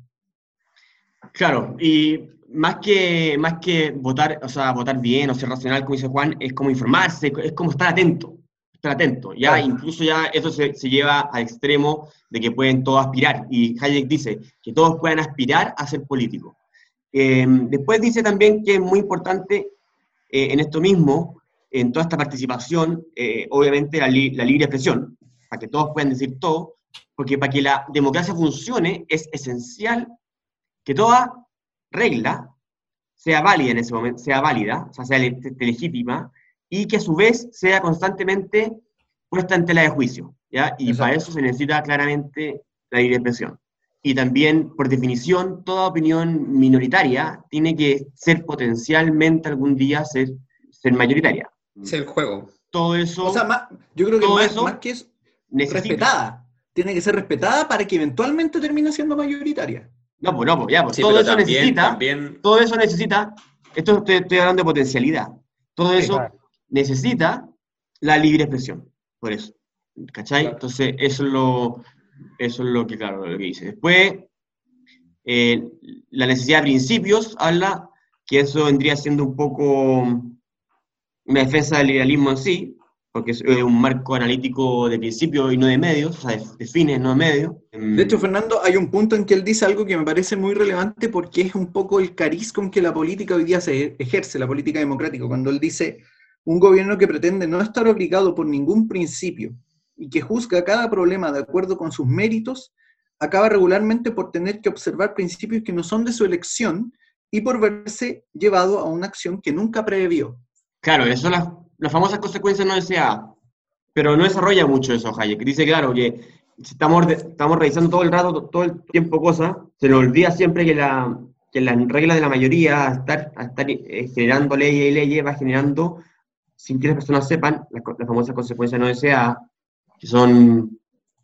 Claro, y más que, más que votar, o sea, votar bien o ser racional, como dice Juan, es como informarse, es como estar atento, estar atento. Ya incluso ya eso se, se, lleva al extremo de que pueden todos aspirar. Y Hayek dice que todos puedan aspirar a ser políticos. Eh, después dice también que es muy importante eh, en esto mismo, en toda esta participación, eh, obviamente la, li la libre expresión, para que todos puedan decir todo, porque para que la democracia funcione es esencial que toda regla sea válida en ese momento, sea válida, o sea, sea legítima, y que a su vez sea constantemente puesta en tela de juicio, ¿ya? Y Exacto. para eso se necesita claramente la libre expresión. Y también, por definición, toda opinión minoritaria tiene que ser potencialmente algún día ser, ser mayoritaria. Es el juego. Todo eso... O sea, más, yo creo que más, eso más que es respetada. Tiene que ser respetada para que eventualmente termine siendo mayoritaria. No, pues no, pues ya, pues sí, todo eso también, necesita, también... todo eso necesita, esto estoy, estoy, hablando de potencialidad, todo eso claro. necesita la libre expresión, por eso, ¿cachai? Claro. Entonces, eso es lo, eso es lo que, claro, lo que dice. Después, eh, la necesidad de principios, habla que eso vendría siendo un poco una defensa del liberalismo en sí, porque es un marco analítico de principios y no de medios, o sea, de fines, no de medios. De hecho, Fernando, hay un punto en que él dice algo que me parece muy relevante porque es un poco el cariz con que la política hoy día se ejerce, la política democrática, cuando él dice un gobierno que pretende no estar obligado por ningún principio y que juzga cada problema de acuerdo con sus méritos, acaba regularmente por tener que observar principios que no son de su elección y por verse llevado a una acción que nunca previó. Claro, eso las las famosas consecuencias no deseadas. Pero no desarrolla mucho eso Hayek. Dice, claro, que estamos, estamos revisando todo el rato, todo el tiempo cosas, se nos olvida siempre que la, que la regla de la mayoría, a estar, a estar eh, generando leyes y leyes, va generando, sin que las personas sepan, las, las famosas consecuencias no deseadas, que son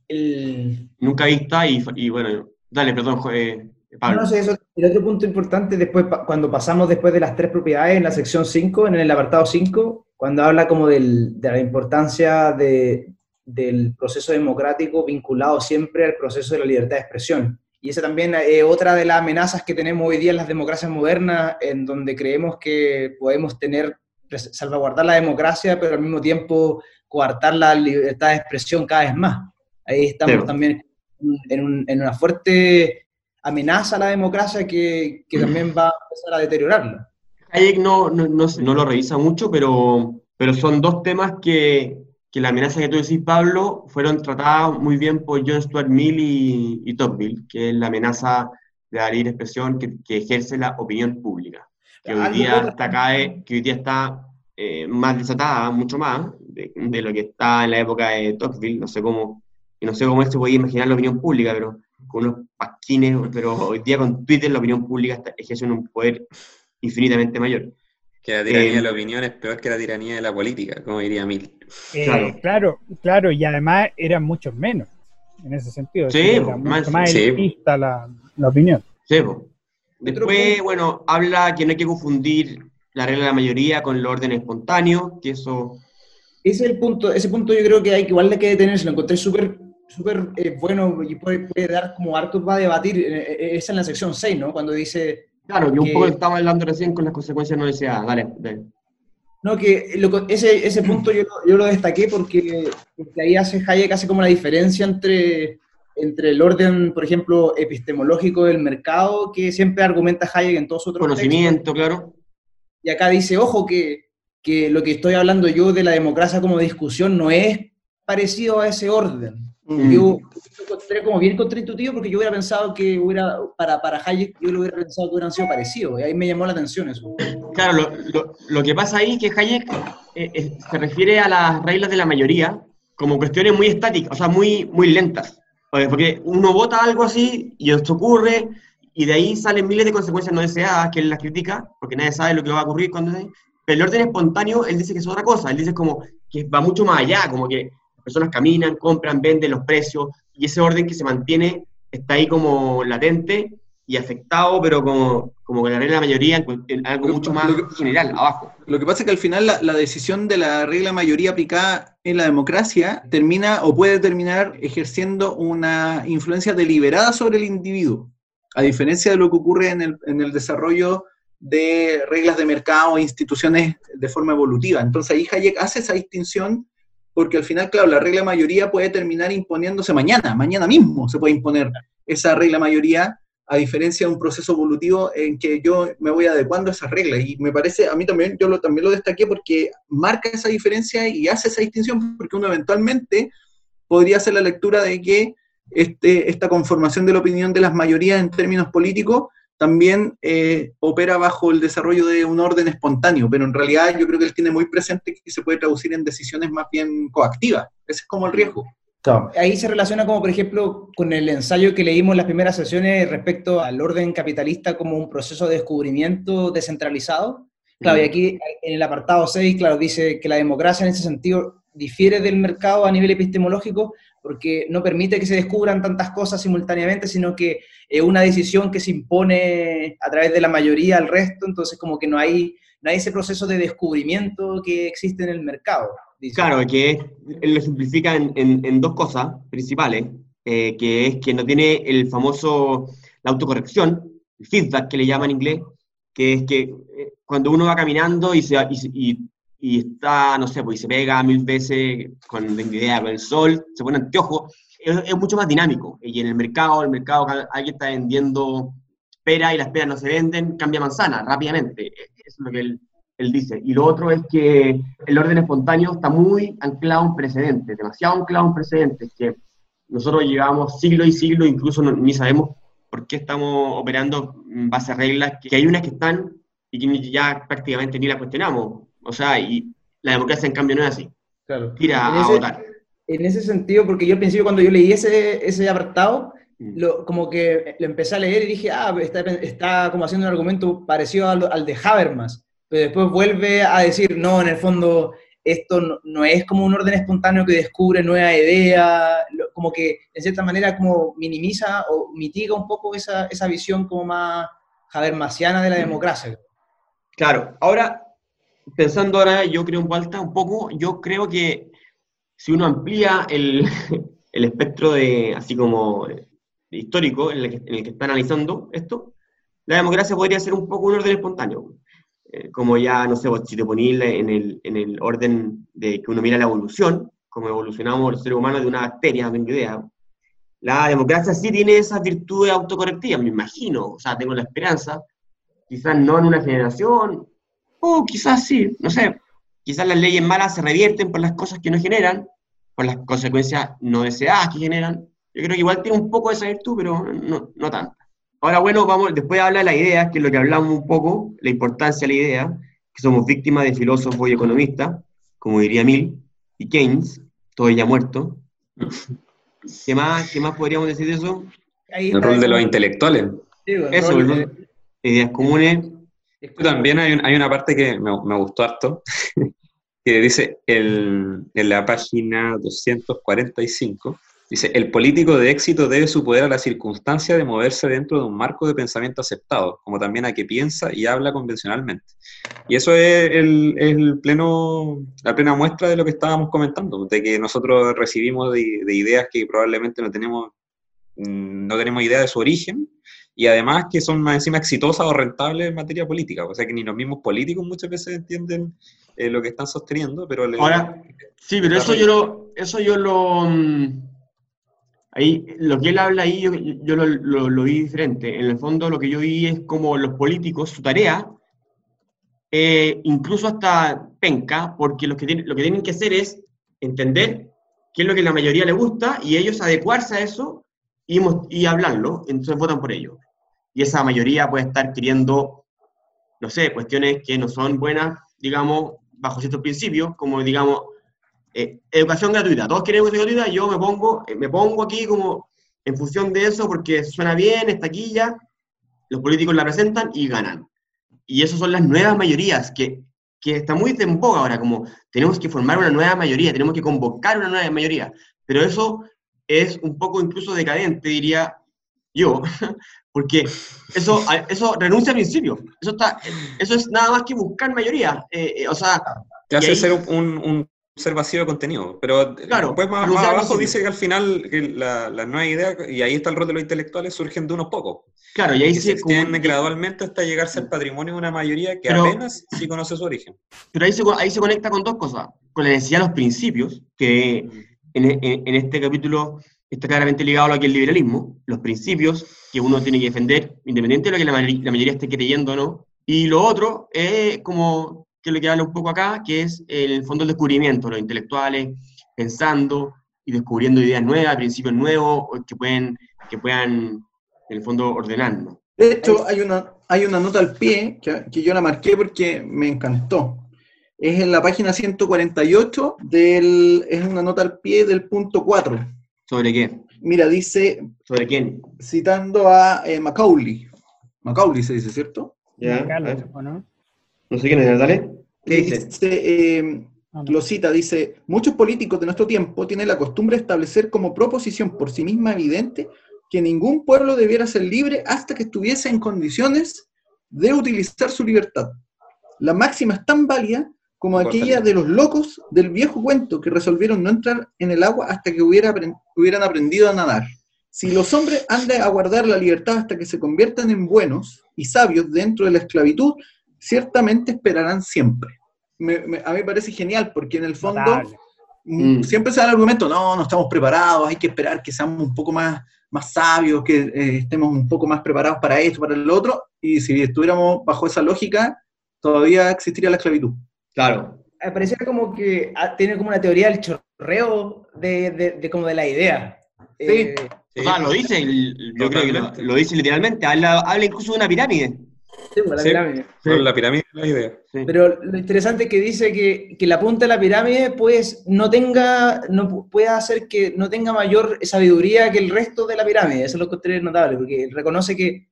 el... nunca vistas y, y, bueno, dale, perdón, eh, Pablo. No, no sé, eso, el otro punto importante, después cuando pasamos después de las tres propiedades en la sección 5, en el apartado 5, cuando habla como del, de la importancia de, del proceso democrático vinculado siempre al proceso de la libertad de expresión. Y esa también es otra de las amenazas que tenemos hoy día en las democracias modernas, en donde creemos que podemos tener, salvaguardar la democracia, pero al mismo tiempo coartar la libertad de expresión cada vez más. Ahí estamos sí. también en, un, en, una fuerte amenaza a la democracia que, que también va a empezar a deteriorarla. Hayek no, no, no, no, lo revisa mucho, pero, pero son dos temas que, que, la amenaza que tú decís, Pablo, fueron tratadas muy bien por John Stuart Mill y, y Tocqueville, que es la amenaza de la libre expresión que, que ejerce la opinión pública, que hoy día está, cae, que hoy día está eh, más desatada, mucho más, de, de, lo que está en la época de Tocqueville, no sé cómo, y no sé cómo se puede imaginar la opinión pública, pero con unos pasquines, pero hoy día con Twitter la opinión pública está, ejerce un poder infinitamente mayor. Que la tiranía eh, de la opinión es peor que la tiranía de la política, como diría Mil. Eh, claro. claro, claro, y además eran muchos menos en ese sentido. Sí, era más, mucho más sí. elitista la, la, opinión. Sí, Después, bueno, habla que no hay que confundir la regla de la mayoría con el orden espontáneo, que eso... Ese es el punto, ese punto yo creo que hay que igual hay que detenerse, lo encontré súper súper eh, bueno y puede, puede, dar como harto para debatir, eh, esa en la sección 6, ¿no? Cuando dice Claro, que, que un poco estaba hablando recién con las consecuencias no deseadas. Dale, dale. No, que lo, ese, ese punto yo, yo, lo destaqué porque, porque, ahí hace Hayek casi como la diferencia entre, entre el orden, por ejemplo, epistemológico del mercado, que siempre argumenta Hayek en todos otros Conocimiento, textos. claro. Y acá dice, ojo, que, que lo que estoy hablando yo de la democracia como discusión no es parecido a ese orden. Mm. Yo lo encontré como bien contraintuitivo porque yo hubiera pensado que hubiera, para, para Hayek, yo lo hubiera pensado que hubieran sido parecidos, y ahí me llamó la atención eso. Claro, lo, lo, lo que pasa ahí es que Hayek eh, eh, se refiere a las reglas de la mayoría como cuestiones muy estáticas, o sea, muy, muy lentas. Porque uno vota algo así y esto ocurre, y de ahí salen miles de consecuencias no deseadas que él las critica, porque nadie sabe lo que va a ocurrir cuando... Pero el orden espontáneo, él dice que es otra cosa, él dice como que va mucho más allá, como que personas caminan, compran, venden los precios, y ese orden que se mantiene está ahí como latente y afectado, pero como, como que la regla de mayoría en, algo mucho más general, abajo. Lo que pasa es que al final la, la, decisión de la regla mayoría aplicada en la democracia termina o puede terminar ejerciendo una influencia deliberada sobre el individuo, a diferencia de lo que ocurre en el, en el desarrollo de reglas de mercado e instituciones de forma evolutiva. Entonces ahí Hayek hace esa distinción porque al final, claro, la regla mayoría puede terminar imponiéndose mañana, mañana mismo se puede imponer esa regla mayoría, a diferencia de un proceso evolutivo en que yo me voy adecuando a esas reglas. Y me parece, a mí también, yo lo, también lo destaqué porque marca esa diferencia y hace esa distinción, porque uno eventualmente podría hacer la lectura de que este, esta conformación de la opinión de las mayorías en términos políticos también eh, opera bajo el desarrollo de un orden espontáneo, pero en realidad yo creo que él tiene muy presente que se puede traducir en decisiones más bien coactivas. Ese es como el riesgo. Ahí se relaciona como, por ejemplo, con el ensayo que leímos en las primeras sesiones respecto al orden capitalista como un proceso de descubrimiento descentralizado. Claro, y aquí en el apartado 6, claro, dice que la democracia en ese sentido difiere del mercado a nivel epistemológico porque no permite que se descubran tantas cosas simultáneamente, sino que es una decisión que se impone a través de la mayoría al resto, entonces como que no hay, no hay ese proceso de descubrimiento que existe en el mercado. Claro, que lo simplifica en, en, dos cosas principales, eh, que es que no tiene el famoso, la autocorrección, el feedback que le llama en inglés, que es que eh, cuando uno va caminando y, se, y, y está, no sé, pues se pega mil veces con, idea, con el sol, se pone anteojos, es, es, mucho más dinámico. Y en el mercado, el mercado, alguien está vendiendo pera y las peras no se venden, cambia manzana rápidamente. Eso es lo que él, él dice. Y lo otro es que el orden espontáneo está muy anclado en precedentes, demasiado anclado en precedentes, que nosotros llevamos siglos y siglos, incluso ni sabemos por qué estamos operando en base a reglas, que hay unas que están y que ya prácticamente ni las cuestionamos o sea, y la democracia en cambio no es así. Claro. Tira a votar. En ese sentido, porque yo al principio cuando yo leí ese, ese apartado, mm. lo, como que lo empecé a leer y dije, ah, está, está como haciendo un argumento parecido al, al, de Habermas, pero después vuelve a decir, no, en el fondo esto no, no es como un orden espontáneo que descubre nueva idea, como que en cierta manera como minimiza o mitiga un poco esa, esa visión como más habermasiana de la mm. democracia. Claro, ahora pensando ahora, yo creo en vuelta un poco, yo creo que si uno amplía el, el espectro de, así como histórico en el, que, en el, que, está analizando esto, la democracia podría ser un poco un orden espontáneo. Eh, como ya, no sé, si te ponís en el, en el orden de que uno mira la evolución, como evolucionamos los seres humanos de una bacteria, no idea. La democracia sí tiene esas virtudes autocorrectivas, me imagino, o sea, tengo la esperanza, quizás no en una generación, o quizás sí, no sé, quizás las leyes malas se revierten por las cosas que no generan, por las consecuencias no deseadas que generan. Yo creo que igual tiene un poco de esa virtud, pero no, no tanto. Ahora, bueno, vamos, después de hablar de la idea, que es lo que hablamos un poco, la importancia de la idea, que somos víctimas de filósofos y economistas, como diría Mill, y Keynes, todo ya muerto. ¿Qué más, ¿Qué más podríamos decir de eso? el rol de los intelectuales. eso, ideas comunes, también hay, hay, una parte que me, me gustó harto, que dice el, en la página 245, dice, el político de éxito debe su poder a la circunstancia de moverse dentro de un marco de pensamiento aceptado, como también a que piensa y habla convencionalmente. Y eso es el, el pleno, la plena muestra de lo que estábamos comentando, de que nosotros recibimos de, de ideas que probablemente no tenemos, mm, no tenemos idea de su origen, y además que son más encima exitosas o rentables en materia política. O sea que ni los mismos políticos muchas veces entienden eh, lo que están sosteniendo, pero... Ahora, sí, pero eso yo lo... Eso yo lo mm, ahí, lo que él habla ahí, yo, yo lo, lo, vi diferente. En el fondo lo que yo vi es como los políticos, su tarea, eh, incluso hasta penca, porque lo que, tienen, lo que tienen que hacer es entender qué es lo que la mayoría le gusta y ellos adecuarse a eso y, y hablarlo, entonces votan por ello. Y esa mayoría puede estar queriendo, no sé, cuestiones que no son buenas, digamos, bajo ciertos principios, como, digamos, eh, educación gratuita. Todos quieren educación gratuita, yo me pongo, eh, me pongo aquí como en función de eso porque suena bien, está aquí ya, los políticos la presentan y ganan. Y esas son las nuevas mayorías que, que está muy en boga ahora, como tenemos que formar una nueva mayoría, tenemos que convocar una nueva mayoría. Pero eso es un poco incluso decadente, diría, yo, porque eso, eso renuncia al principio. Eso, está, eso es nada más que buscar mayoría. Eh, eh, o sea, te hace ser un, un, ser vacío de contenido. Pero claro, después más, abajo dice que al final que la, las nuevas ideas, y ahí está el rol de los intelectuales, surgen de unos pocos. Claro, y ahí se extiende gradualmente hasta llegar a ser patrimonio de una mayoría que apenas sí conoce su origen. Pero ahí se, ahí se conecta con dos cosas. Con la necesidad de los principios, que en, en, este capítulo está claramente ligado a lo que es el liberalismo, los principios que uno tiene que defender, independiente de lo que la, mayoría esté creyendo o no. Y lo otro es como que lo que habla un poco acá, que es el fondo del descubrimiento, los intelectuales pensando y descubriendo ideas nuevas, principios nuevos, que, pueden, que puedan, en el fondo, ordenarnos. De hecho, hay una, hay una nota al pie que, que yo la marqué porque me encantó. Es en la página 148, del, es una nota al pie del punto 4. ¿Sobre qué? Mira, dice... ¿Sobre quién? Citando a eh, Macaulay. Macaulay se dice, ¿cierto? Ya. no? No sé quién es, dale. ¿Qué dice? Eh, ah, lo cita, dice, muchos políticos de nuestro tiempo tienen la costumbre de establecer como proposición por sí misma evidente que ningún pueblo debiera ser libre hasta que estuviese en condiciones de utilizar su libertad. La máxima es tan válida como aquella de los locos del viejo cuento que resolvieron no entrar en el agua hasta que hubieran aprendido a nadar. Si los hombres han de aguardar la libertad hasta que se conviertan en buenos y sabios dentro de la esclavitud, ciertamente esperarán siempre. a mí me parece genial porque en el fondo mm, mm. siempre se da el argumento, no, no estamos preparados, hay que esperar que seamos un poco más, más sabios, que eh, estemos un poco más preparados para esto, para lo otro, y si estuviéramos bajo esa lógica, todavía existiría la esclavitud. Claro. Parece como que ah, tiene como una teoría del chorreo de, de, como de la idea. Sí. Eh, o sea, lo dice, yo creo que lo, dice literalmente, habla, habla incluso de una pirámide. Sí, la pirámide. La pirámide es la idea. Pero lo interesante es que dice que, que, la punta de la pirámide pues no tenga, no pueda hacer que no tenga mayor sabiduría que el resto de la pirámide. Eso es lo que es notable, porque reconoce que,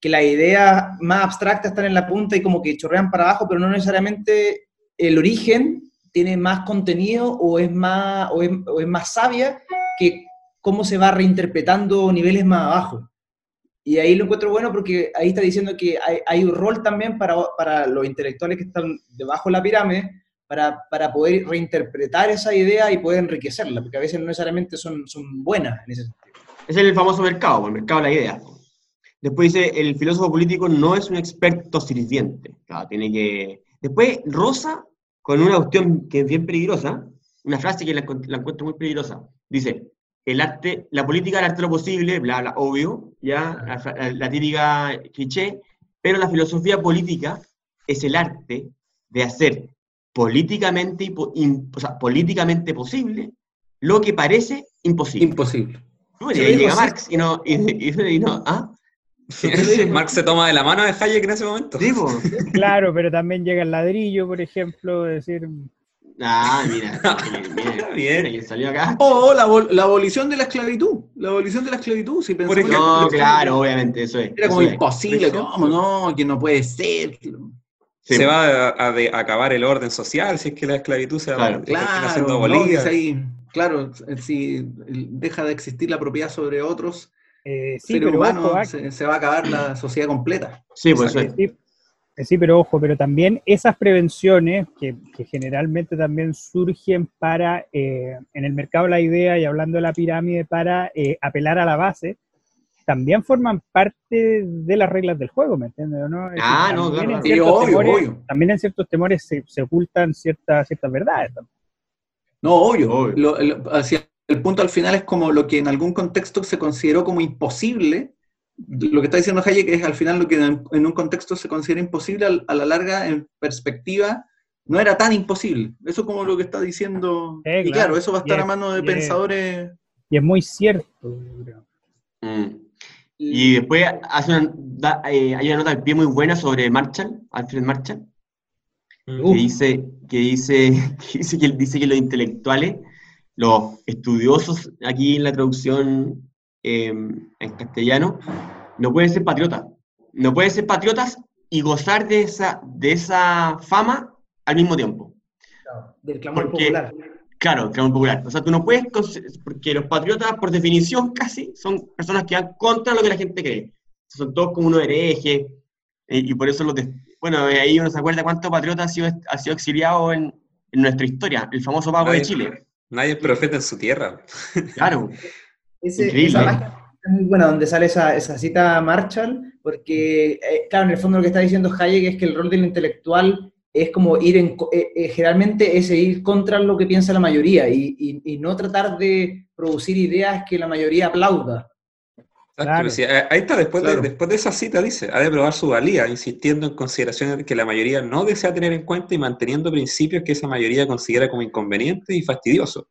que las ideas más abstractas están en la punta y como que chorrean para abajo, pero no necesariamente el origen tiene más contenido o es más, o es, más sabia que cómo se va reinterpretando niveles más abajo. Y ahí lo encuentro bueno porque ahí está diciendo que hay, un rol también para, para, los intelectuales que están debajo de la pirámide para, para, poder reinterpretar esa idea y poder enriquecerla, porque a veces no necesariamente son, son buenas en ese sentido. Es el famoso mercado, el mercado de la idea. Después dice, el filósofo político no es un experto sirviente. Claro, tiene que... Después, Rosa, con una cuestión que es bien peligrosa, una frase que la, la encuentro muy peligrosa, dice, el arte, la política el arte lo posible, bla, bla, obvio, ya, la, típica cliché, pero la filosofía política es el arte de hacer políticamente, o sea, políticamente posible lo que parece imposible. Imposible. llega Marx y no, y, no ¿ah? Marx se toma de la mano de Hayek en ese momento. Claro, pero también llega el ladrillo, por ejemplo, decir, Ah, mira, bien, bien, salió acá. O la, la, abolición de la esclavitud, la abolición de la esclavitud, si pensamos No, claro, obviamente, eso es. Era como imposible, ¿cómo no? Que no puede ser. Se va a, acabar el orden social si es que la esclavitud se va claro, haciendo abolida. claro, si deja de existir la propiedad sobre otros, eh, sí, pero bueno, se, va a acabar la sociedad completa. Sí, pues es. Eh, sí, pero ojo, pero también esas prevenciones que, generalmente también surgen para, eh, en el mercado de la idea y hablando de la pirámide, para eh, apelar a la base, también forman parte de las reglas del juego, ¿me entiendes? ¿no? ah, no, claro. temores, También en ciertos temores se, ocultan ciertas, ciertas verdades. No, obvio. El punto al final es como lo que en algún contexto se consideró como imposible, lo que está diciendo Hayek es al final lo que en, un contexto se considera imposible, a la larga, en perspectiva, no era tan imposible. Eso es como lo que está diciendo. y claro, eso va a estar a mano de pensadores. y es muy cierto. Mm. Y después hace eh, hay una nota al pie muy buena sobre Marshall, Alfred Marshall, que, dice, que, dice, que, dice, que dice que los intelectuales, los estudiosos, aquí en la traducción Em, en castellano, no pueden ser patriotas. No pueden ser patriotas y gozar de esa, de esa fama al mismo tiempo. del clamor popular. Claro, clamor popular. O sea, tú no puedes, porque los patriotas, por definición casi, son personas que van contra lo que la gente cree. Son todos como unos herejes, y, por eso los... bueno, ahí uno se acuerda cuántos patriotas ha sido, ha sido exiliado en, en nuestra historia, el famoso Pago de Chile. Nadie es profeta en su tierra. Claro. Increíble. es muy buena, donde sale esa, esa cita Marshall, porque, eh, claro, en el fondo lo que está diciendo Hayek es que el rol del intelectual es como ir en, eh, eh, generalmente es ir contra lo que piensa la mayoría y, y, no tratar de producir ideas que la mayoría aplauda. Ahí está, después, de, después de esa cita dice, ha de probar su valía, insistiendo en consideraciones que la mayoría no desea tener en cuenta y manteniendo principios que esa mayoría considera como inconvenientes y fastidiosos.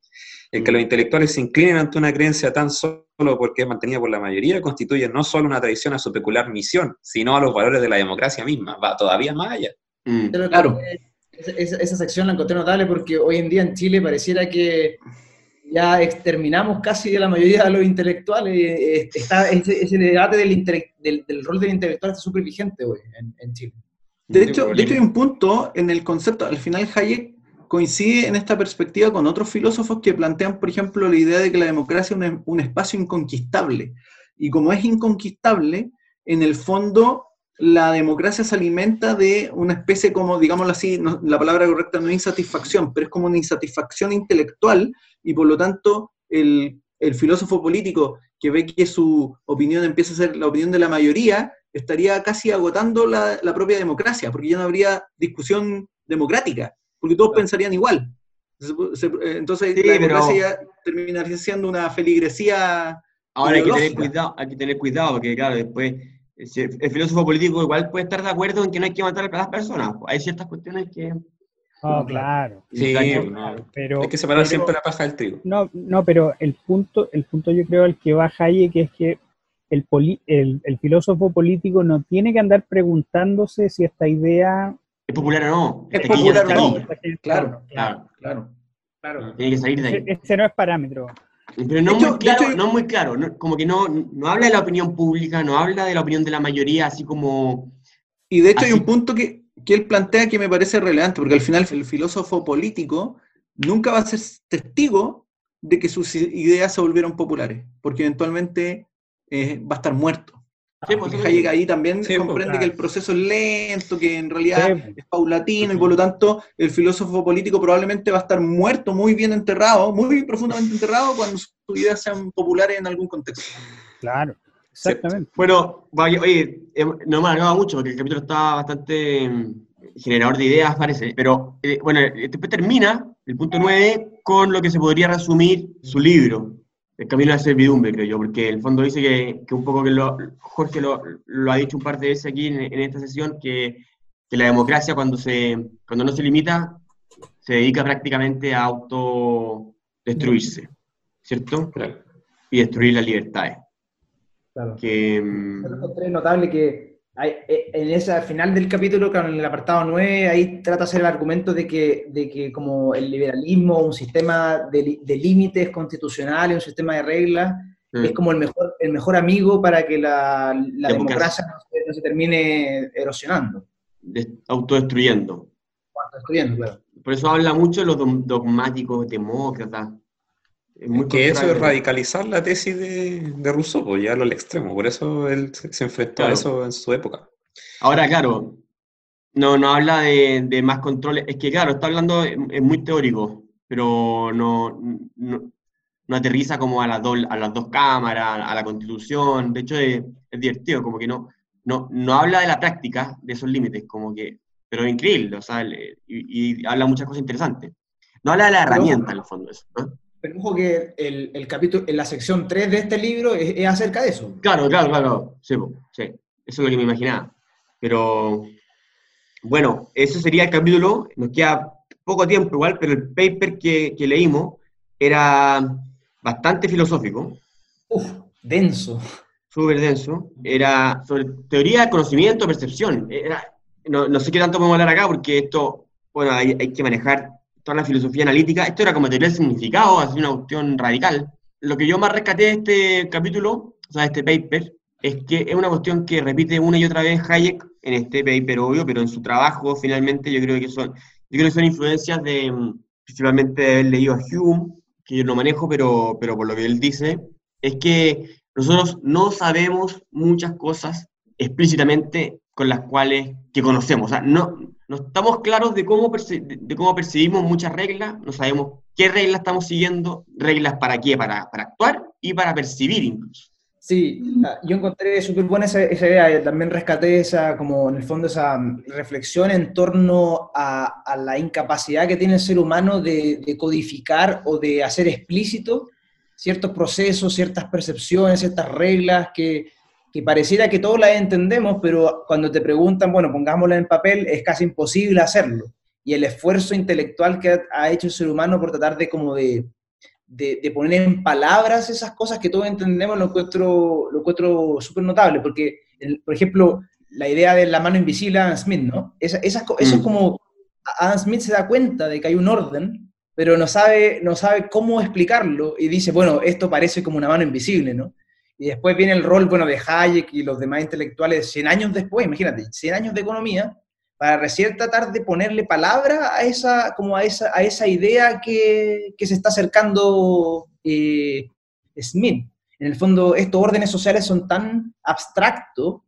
El que los intelectuales se inclinen ante una creencia tan solo porque es mantenida por la mayoría constituye no solo una tradición a su peculiar misión, sino a los valores de la democracia misma, va todavía más allá. Mm. claro. Esa, sección la encontré notable porque hoy en día en Chile pareciera que ya exterminamos casi de la mayoría de los intelectuales. Eh, está ese, debate del, rol del intelectual está súper vigente hoy en, Chile. De hecho, de hecho, hay un punto en el concepto, al final Hayek coincide en esta perspectiva con otros filósofos que plantean, por ejemplo, la idea de que la democracia es un, espacio inconquistable. Y como es inconquistable, en el fondo la democracia se alimenta de una especie como, digámoslo así, la palabra correcta no es insatisfacción, pero es como una insatisfacción intelectual y por lo tanto el, filósofo político que ve que su opinión empieza a ser la opinión de la mayoría, estaría casi agotando la, la propia democracia, porque ya no habría discusión democrática porque todos pensarían igual. Entonces, la democracia terminaría siendo una feligresía. Ahora hay que, tener cuidado, hay que tener cuidado, porque claro, después el filósofo político igual puede estar de acuerdo en que no hay que matar a las personas. Hay ciertas cuestiones que... Oh, claro. Sí, pero, hay que separar siempre la paja del trigo. No, no, pero el punto, el punto yo creo al que va que es que el, el, el, filósofo político no tiene que andar preguntándose si esta idea ¿Es popular o no? Es popular o no. Claro, claro, claro, claro. Tiene que salir de ahí. Ese no es parámetro. Pero no, muy claro, no muy claro, como que no, no habla de la opinión pública, no habla de la opinión de la mayoría, así como... Y de hecho hay un punto que, que él plantea que me parece relevante, porque al final el filósofo político nunca va a ser testigo de que sus ideas se volvieron populares, porque eventualmente eh, va a estar muerto. Sí, pues, ahí también pues, comprende que el proceso es lento, que en realidad es paulatino y por lo tanto el filósofo político probablemente va a estar muerto, muy bien enterrado, muy profundamente enterrado cuando sus ideas sean populares en algún contexto. Claro, exactamente. Bueno, oye, eh, no me ha mucho porque el capítulo está bastante mm, generador de ideas, parece, pero eh, bueno, después termina el punto 9 con lo que se podría resumir su libro, el camino a la servidumbre, creo yo, porque el fondo dice que, que un poco que lo, Jorge lo, lo, ha dicho un par de veces aquí en, esta sesión, que, que, la democracia cuando, se, cuando no se limita, se dedica prácticamente a autodestruirse, ¿cierto? Y destruir las libertades. Claro. Que, mm, es notable que en ese final del capítulo, en el apartado 9, ahí trata de hacer el argumento de que, de que como el liberalismo, un sistema de, de límites constitucionales, un sistema de reglas, mm. es como el mejor, el mejor amigo para que la, la democracia no se, termine erosionando. autodestruyendo. Autodestruyendo, claro. Por eso habla mucho de los dogmáticos demócratas, que eso es radicalizar la tesis de, de Rousseau, pues llevarlo al extremo. Por eso él se enfrentó a eso en su época. Ahora, claro, no, no habla de, más controles. Es que, claro, está hablando, es muy teórico, pero no, no, aterriza como a las, dos, a las dos cámaras, a la constitución. De hecho, es, divertido, como que no, no, no habla de la práctica de esos límites, como que, pero es increíble, o sea, y, y habla muchas cosas interesantes. No habla de la herramienta, en el fondo, eso, ¿no? Pero ojo que el, el, capítulo, en la sección 3 de este libro es, acerca de eso. Claro, claro, claro. Sí, sí, eso es lo que me imaginaba. Pero, bueno, ese sería el capítulo. Nos queda poco tiempo igual, pero el paper que, que leímos era bastante filosófico. Uf, denso. Súper denso. Era sobre teoría conocimiento, percepción. Era, no, no sé qué tanto podemos hablar acá porque esto, bueno, hay, hay que manejar toda la filosofía analítica, esto era como teoría significado, así una cuestión radical. Lo que yo más rescaté de este capítulo, o sea, de este paper, es que es una cuestión que repite una y otra vez Hayek en este paper, obvio, pero en su trabajo finalmente yo creo que son, yo creo que son influencias de, principalmente de haber leído a Hume, que yo no manejo, pero, pero por lo que él dice, es que nosotros no sabemos muchas cosas explícitamente con las cuales que conocemos. O sea, no, no estamos claros de cómo, percibimos muchas reglas, no sabemos qué reglas estamos siguiendo, reglas para qué, para, actuar y para percibir incluso. Sí, ah, yo encontré súper buena esa, idea, también rescaté esa, como en el fondo, esa reflexión en torno a, a la incapacidad que tiene el ser humano de, de, codificar o de hacer explícito ciertos procesos, ciertas percepciones, ciertas reglas que, que pareciera que todos las entendemos, pero cuando te preguntan, bueno, pongámosla en papel, es casi imposible hacerlo. Y el esfuerzo intelectual que ha hecho el ser humano por tratar de como de de, de, poner en palabras esas cosas que todos entendemos lo encuentro, lo encuentro súper notable, porque, el, por ejemplo, la idea de la mano invisible de Adam Smith, ¿no? Esa, esa, eso es mm. como, Adam Smith se da cuenta de que hay un orden, pero no sabe, no sabe cómo explicarlo y dice, bueno, esto parece como una mano invisible, ¿no? Y después viene el rol, bueno, de Hayek y los demás intelectuales 100 años después, imagínate, 100 años de economía, para recién tratar de ponerle palabra a esa, como a esa, a esa idea que, que se está acercando eh, Smith. En el fondo, estos órdenes sociales son tan abstractos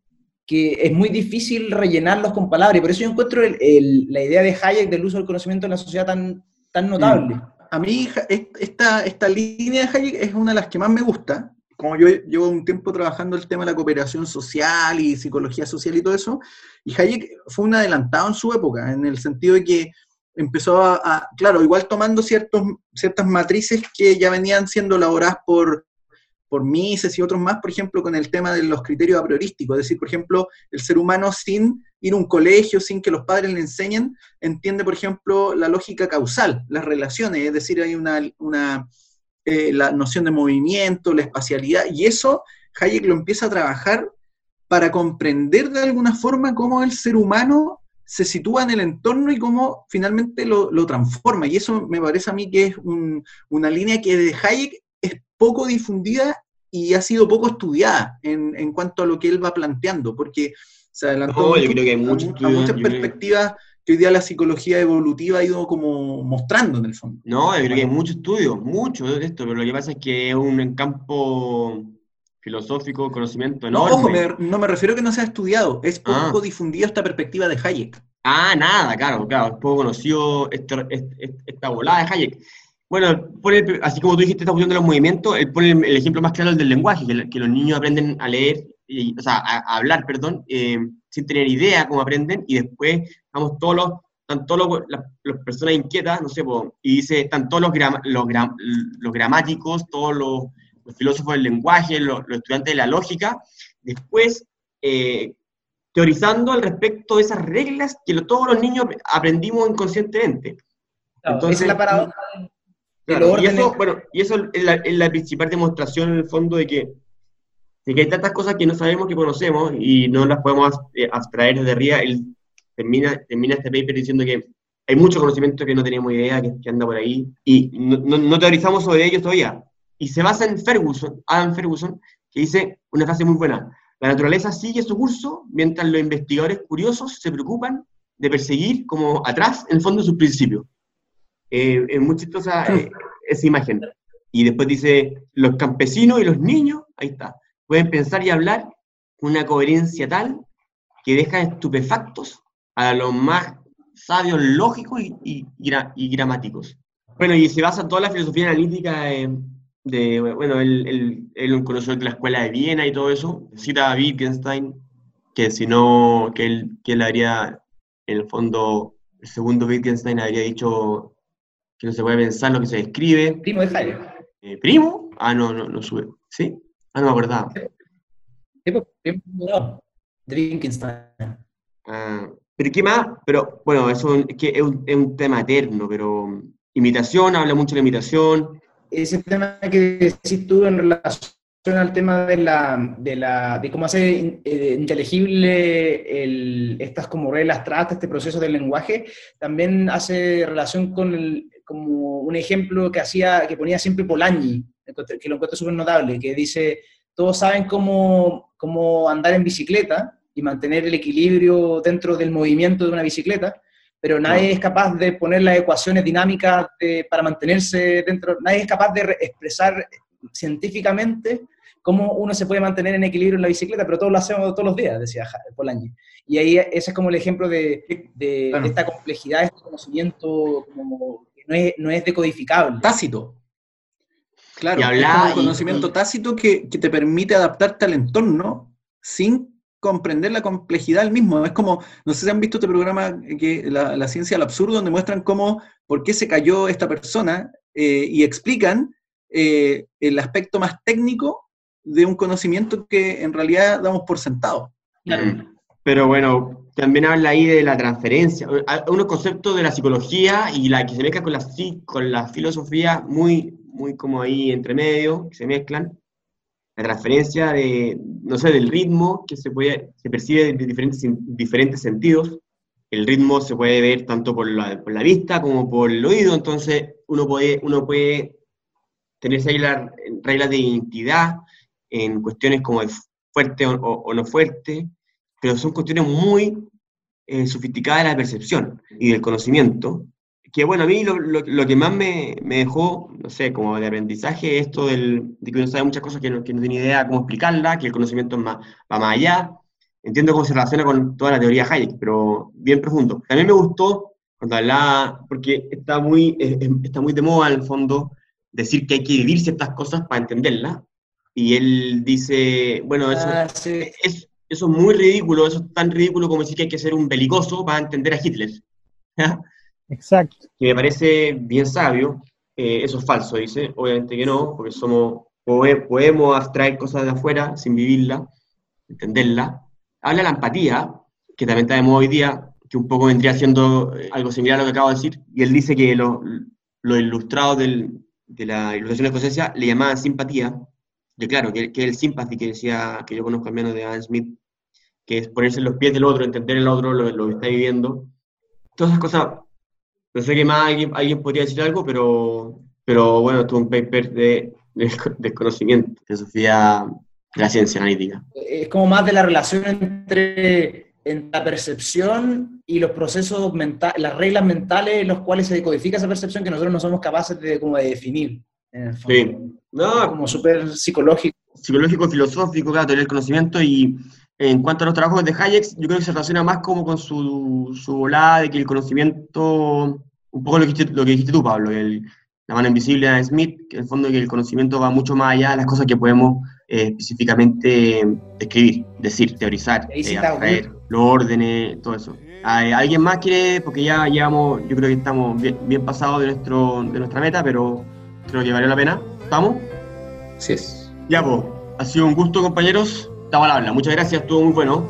que es muy difícil rellenarlos con palabras, y por eso yo encuentro el, el, la idea de Hayek del uso del conocimiento en la sociedad tan, tan notable. Mm. A mí esta, esta línea de Hayek es una de las que más me gusta, como yo llevo un tiempo trabajando el tema de la cooperación social y psicología social y todo eso, y Hayek fue un adelantado en su época, en el sentido de que empezó a, claro, igual tomando ciertos, ciertas matrices que ya venían siendo elaboradas por, por Mises y otros más, por ejemplo, con el tema de los criterios a priorísticos, es decir, por ejemplo, el ser humano sin ir a un colegio, sin que los padres le enseñen, entiende, por ejemplo, la lógica causal, las relaciones, es decir, hay una, una eh, la noción de movimiento, la espacialidad, y eso Hayek lo empieza a trabajar para comprender de alguna forma cómo el ser humano se sitúa en el entorno y cómo finalmente lo, lo transforma. Y eso me parece a mí que es un, una línea que de Hayek es poco difundida y ha sido poco estudiada en, en cuanto a lo que él va planteando, porque se adelantó No, mucho yo creo que hay a, muchas creo- perspectivas que hoy día la psicología evolutiva ha ido como mostrando en el fondo. No, yo creo que hay mucho estudio, mucho de esto, pero lo que pasa es que es un campo filosófico, conocimiento No, ojo, me- no me refiero a que no sea estudiado, es poco Ah. difundida esta perspectiva de Hayek. Ah, nada, claro, claro, es poco conocido esto- est- est- esta volada de Hayek. Bueno, el- así como tú dijiste esta cuestión de los movimientos, él pone el, el ejemplo más claro el del lenguaje, que, que los niños aprenden a leer, y- o sea, a, a hablar, perdón, eh, sin tener idea cómo aprenden, y después, vamos, todos los, están todos los, las, las personas inquietas, no sé, y dice, están todos los, gram- los, gram- los gramáticos, todos los, los filósofos del lenguaje, los, estudiantes de la lógica, después, eh, teorizando al respecto de esas reglas que lo- todos los niños aprendimos inconscientemente. Claro, Entonces, esa es la paradoja Claro, y eso, bueno, y eso es la, es la principal demostración en el fondo de que, de que hay tantas cosas que no sabemos que conocemos y no las podemos eh, abstraer desde arriba. Él termina, termina este paper diciendo que hay mucho conocimiento que no tenemos idea, que, que anda por ahí, y no, no- no teorizamos sobre ellos todavía. Y se basa en Ferguson, Adam Ferguson, que dice una frase muy buena. La naturaleza sigue su curso mientras los investigadores curiosos se preocupan de perseguir como atrás, en el fondo, sus principios. Eh, es muy chistosa eh, esa imagen. Y después dice, los campesinos y los niños, ahí está, pueden pensar y hablar con una coherencia tal que dejan estupefactos a los más sabios lógicos y, y- y gra- y gramáticos. Bueno, y se basa toda la filosofía analítica eh, de, bueno, él, él, él de la escuela de Viena y todo eso, cita a Wittgenstein, que si no, que él, que él habría, en el fondo, el segundo Wittgenstein habría dicho que no se puede pensar lo que se describe. Primo de Hayek. Eh, ¿Primo? Ah, no, no, no sube. ¿Sí? Ah, no me acordaba. Wittgenstein. Ah, pero ¿qué más? Pero bueno, eso es, que es, un, es un tema eterno, pero mm, imitación, habla mucho de la imitación. ese tema que decís tú en relación al tema de la de, la, de cómo hacer eh, inteligible el, estas como reglas abstractas, este proceso del lenguaje, también hace relación con el, como un ejemplo que hacía, que ponía siempre Polanyi, que lo encuentro súper notable, que dice, todos saben cómo, cómo andar en bicicleta y mantener el equilibrio dentro del movimiento de una bicicleta, pero nadie es capaz de poner las ecuaciones dinámicas para mantenerse dentro, nadie es capaz de expresar científicamente cómo uno se puede mantener en equilibrio en la bicicleta, pero todos lo hacemos todos los días, decía Polanyi. Y ahí ese es como el ejemplo de, de, esta complejidad, este conocimiento como, que no es, no es decodificable. Tácito. Claro, es un conocimiento tácito que, que, te permite adaptarte al entorno sin comprender la complejidad del mismo. Es como, no sé si han visto este programa, que la, la ciencia del absurdo, donde muestran cómo, por qué se cayó esta persona eh, y explican eh, el aspecto más técnico de un conocimiento que en realidad damos por sentado. Pero bueno, también habla ahí de la transferencia, unos conceptos de la psicología y la que se mezcla con la, con la filosofía muy, muy como ahí entre medio, que se mezclan. La transferencia de, no sé, del ritmo que se, puede, se percibe de diferentes, diferentes sentidos. El ritmo se puede ver tanto por la, por la vista como por el oído, entonces uno puede, uno puede tenerse ahí las reglas de identidad en cuestiones como el fuerte o, no fuerte, pero son cuestiones muy eh, de la percepción y del conocimiento, que bueno, a mí lo, lo, que más me, me, dejó, no sé, como de aprendizaje, es esto del, de que uno sabe muchas cosas que no, que no tiene idea cómo explicarla, que el conocimiento más, va más allá. Entiendo cómo se relaciona con toda la teoría Hayek, pero bien profundo. También me gustó cuando hablaba, porque está muy, está muy de moda en el fondo, decir que hay que vivir ciertas cosas para entenderlas. Y él dice, bueno, eso, ah, es, eso es muy ridículo, eso es tan ridículo como decir que hay que ser un belicoso para entender a Hitler. Exacto. Que me parece bien sabio. Eh, eso es falso, dice. Obviamente que no, porque somos, podemos abstraer cosas de afuera sin vivirla, entenderla. Habla de la empatía, que también está de moda hoy día, que un poco vendría siendo eh, algo similar a lo que acabo de decir. Y él dice que los lo ilustrados de la ilustración escocesa le llamaban simpatía, de claro, que, que el sympathy que decía, que yo conozco al menos de Adam Smith, que es ponerse en los pies del otro, entender el otro, lo, lo que está viviendo. Todas esas cosas, no sé qué más alguien, alguien podría decir algo, pero, pero bueno, tuvo un paper de, de, conocimiento, de Sofía de la ciencia analítica. Es como más de la relación entre en la percepción y los procesos mentales, las reglas mentales en los cuales se decodifica esa percepción que nosotros no somos capaces de, como de definir. Sí. No, como súper psicológico. Psicológico, filosófico, claro, tener el conocimiento y en cuanto a los trabajos de Hayek, yo creo que se relaciona más como con su, su volada de que el conocimiento, un poco lo que dijiste, lo que dijiste tú, Pablo, el, la mano invisible de Smith, que en el fondo que el conocimiento va mucho más allá de las cosas que podemos eh, específicamente describir, decir, teorizar, eh, los órdenes, todo eso. ¿Alguien más quiere? Porque ya llevamos, yo creo que estamos bien, bien pasados de, nuestro, de nuestra meta, pero creo que valió la pena. ¿Estamos? Sí es. Ya, pues, ha sido un gusto, compañeros. Estaba al habla. Muchas gracias, estuvo muy bueno.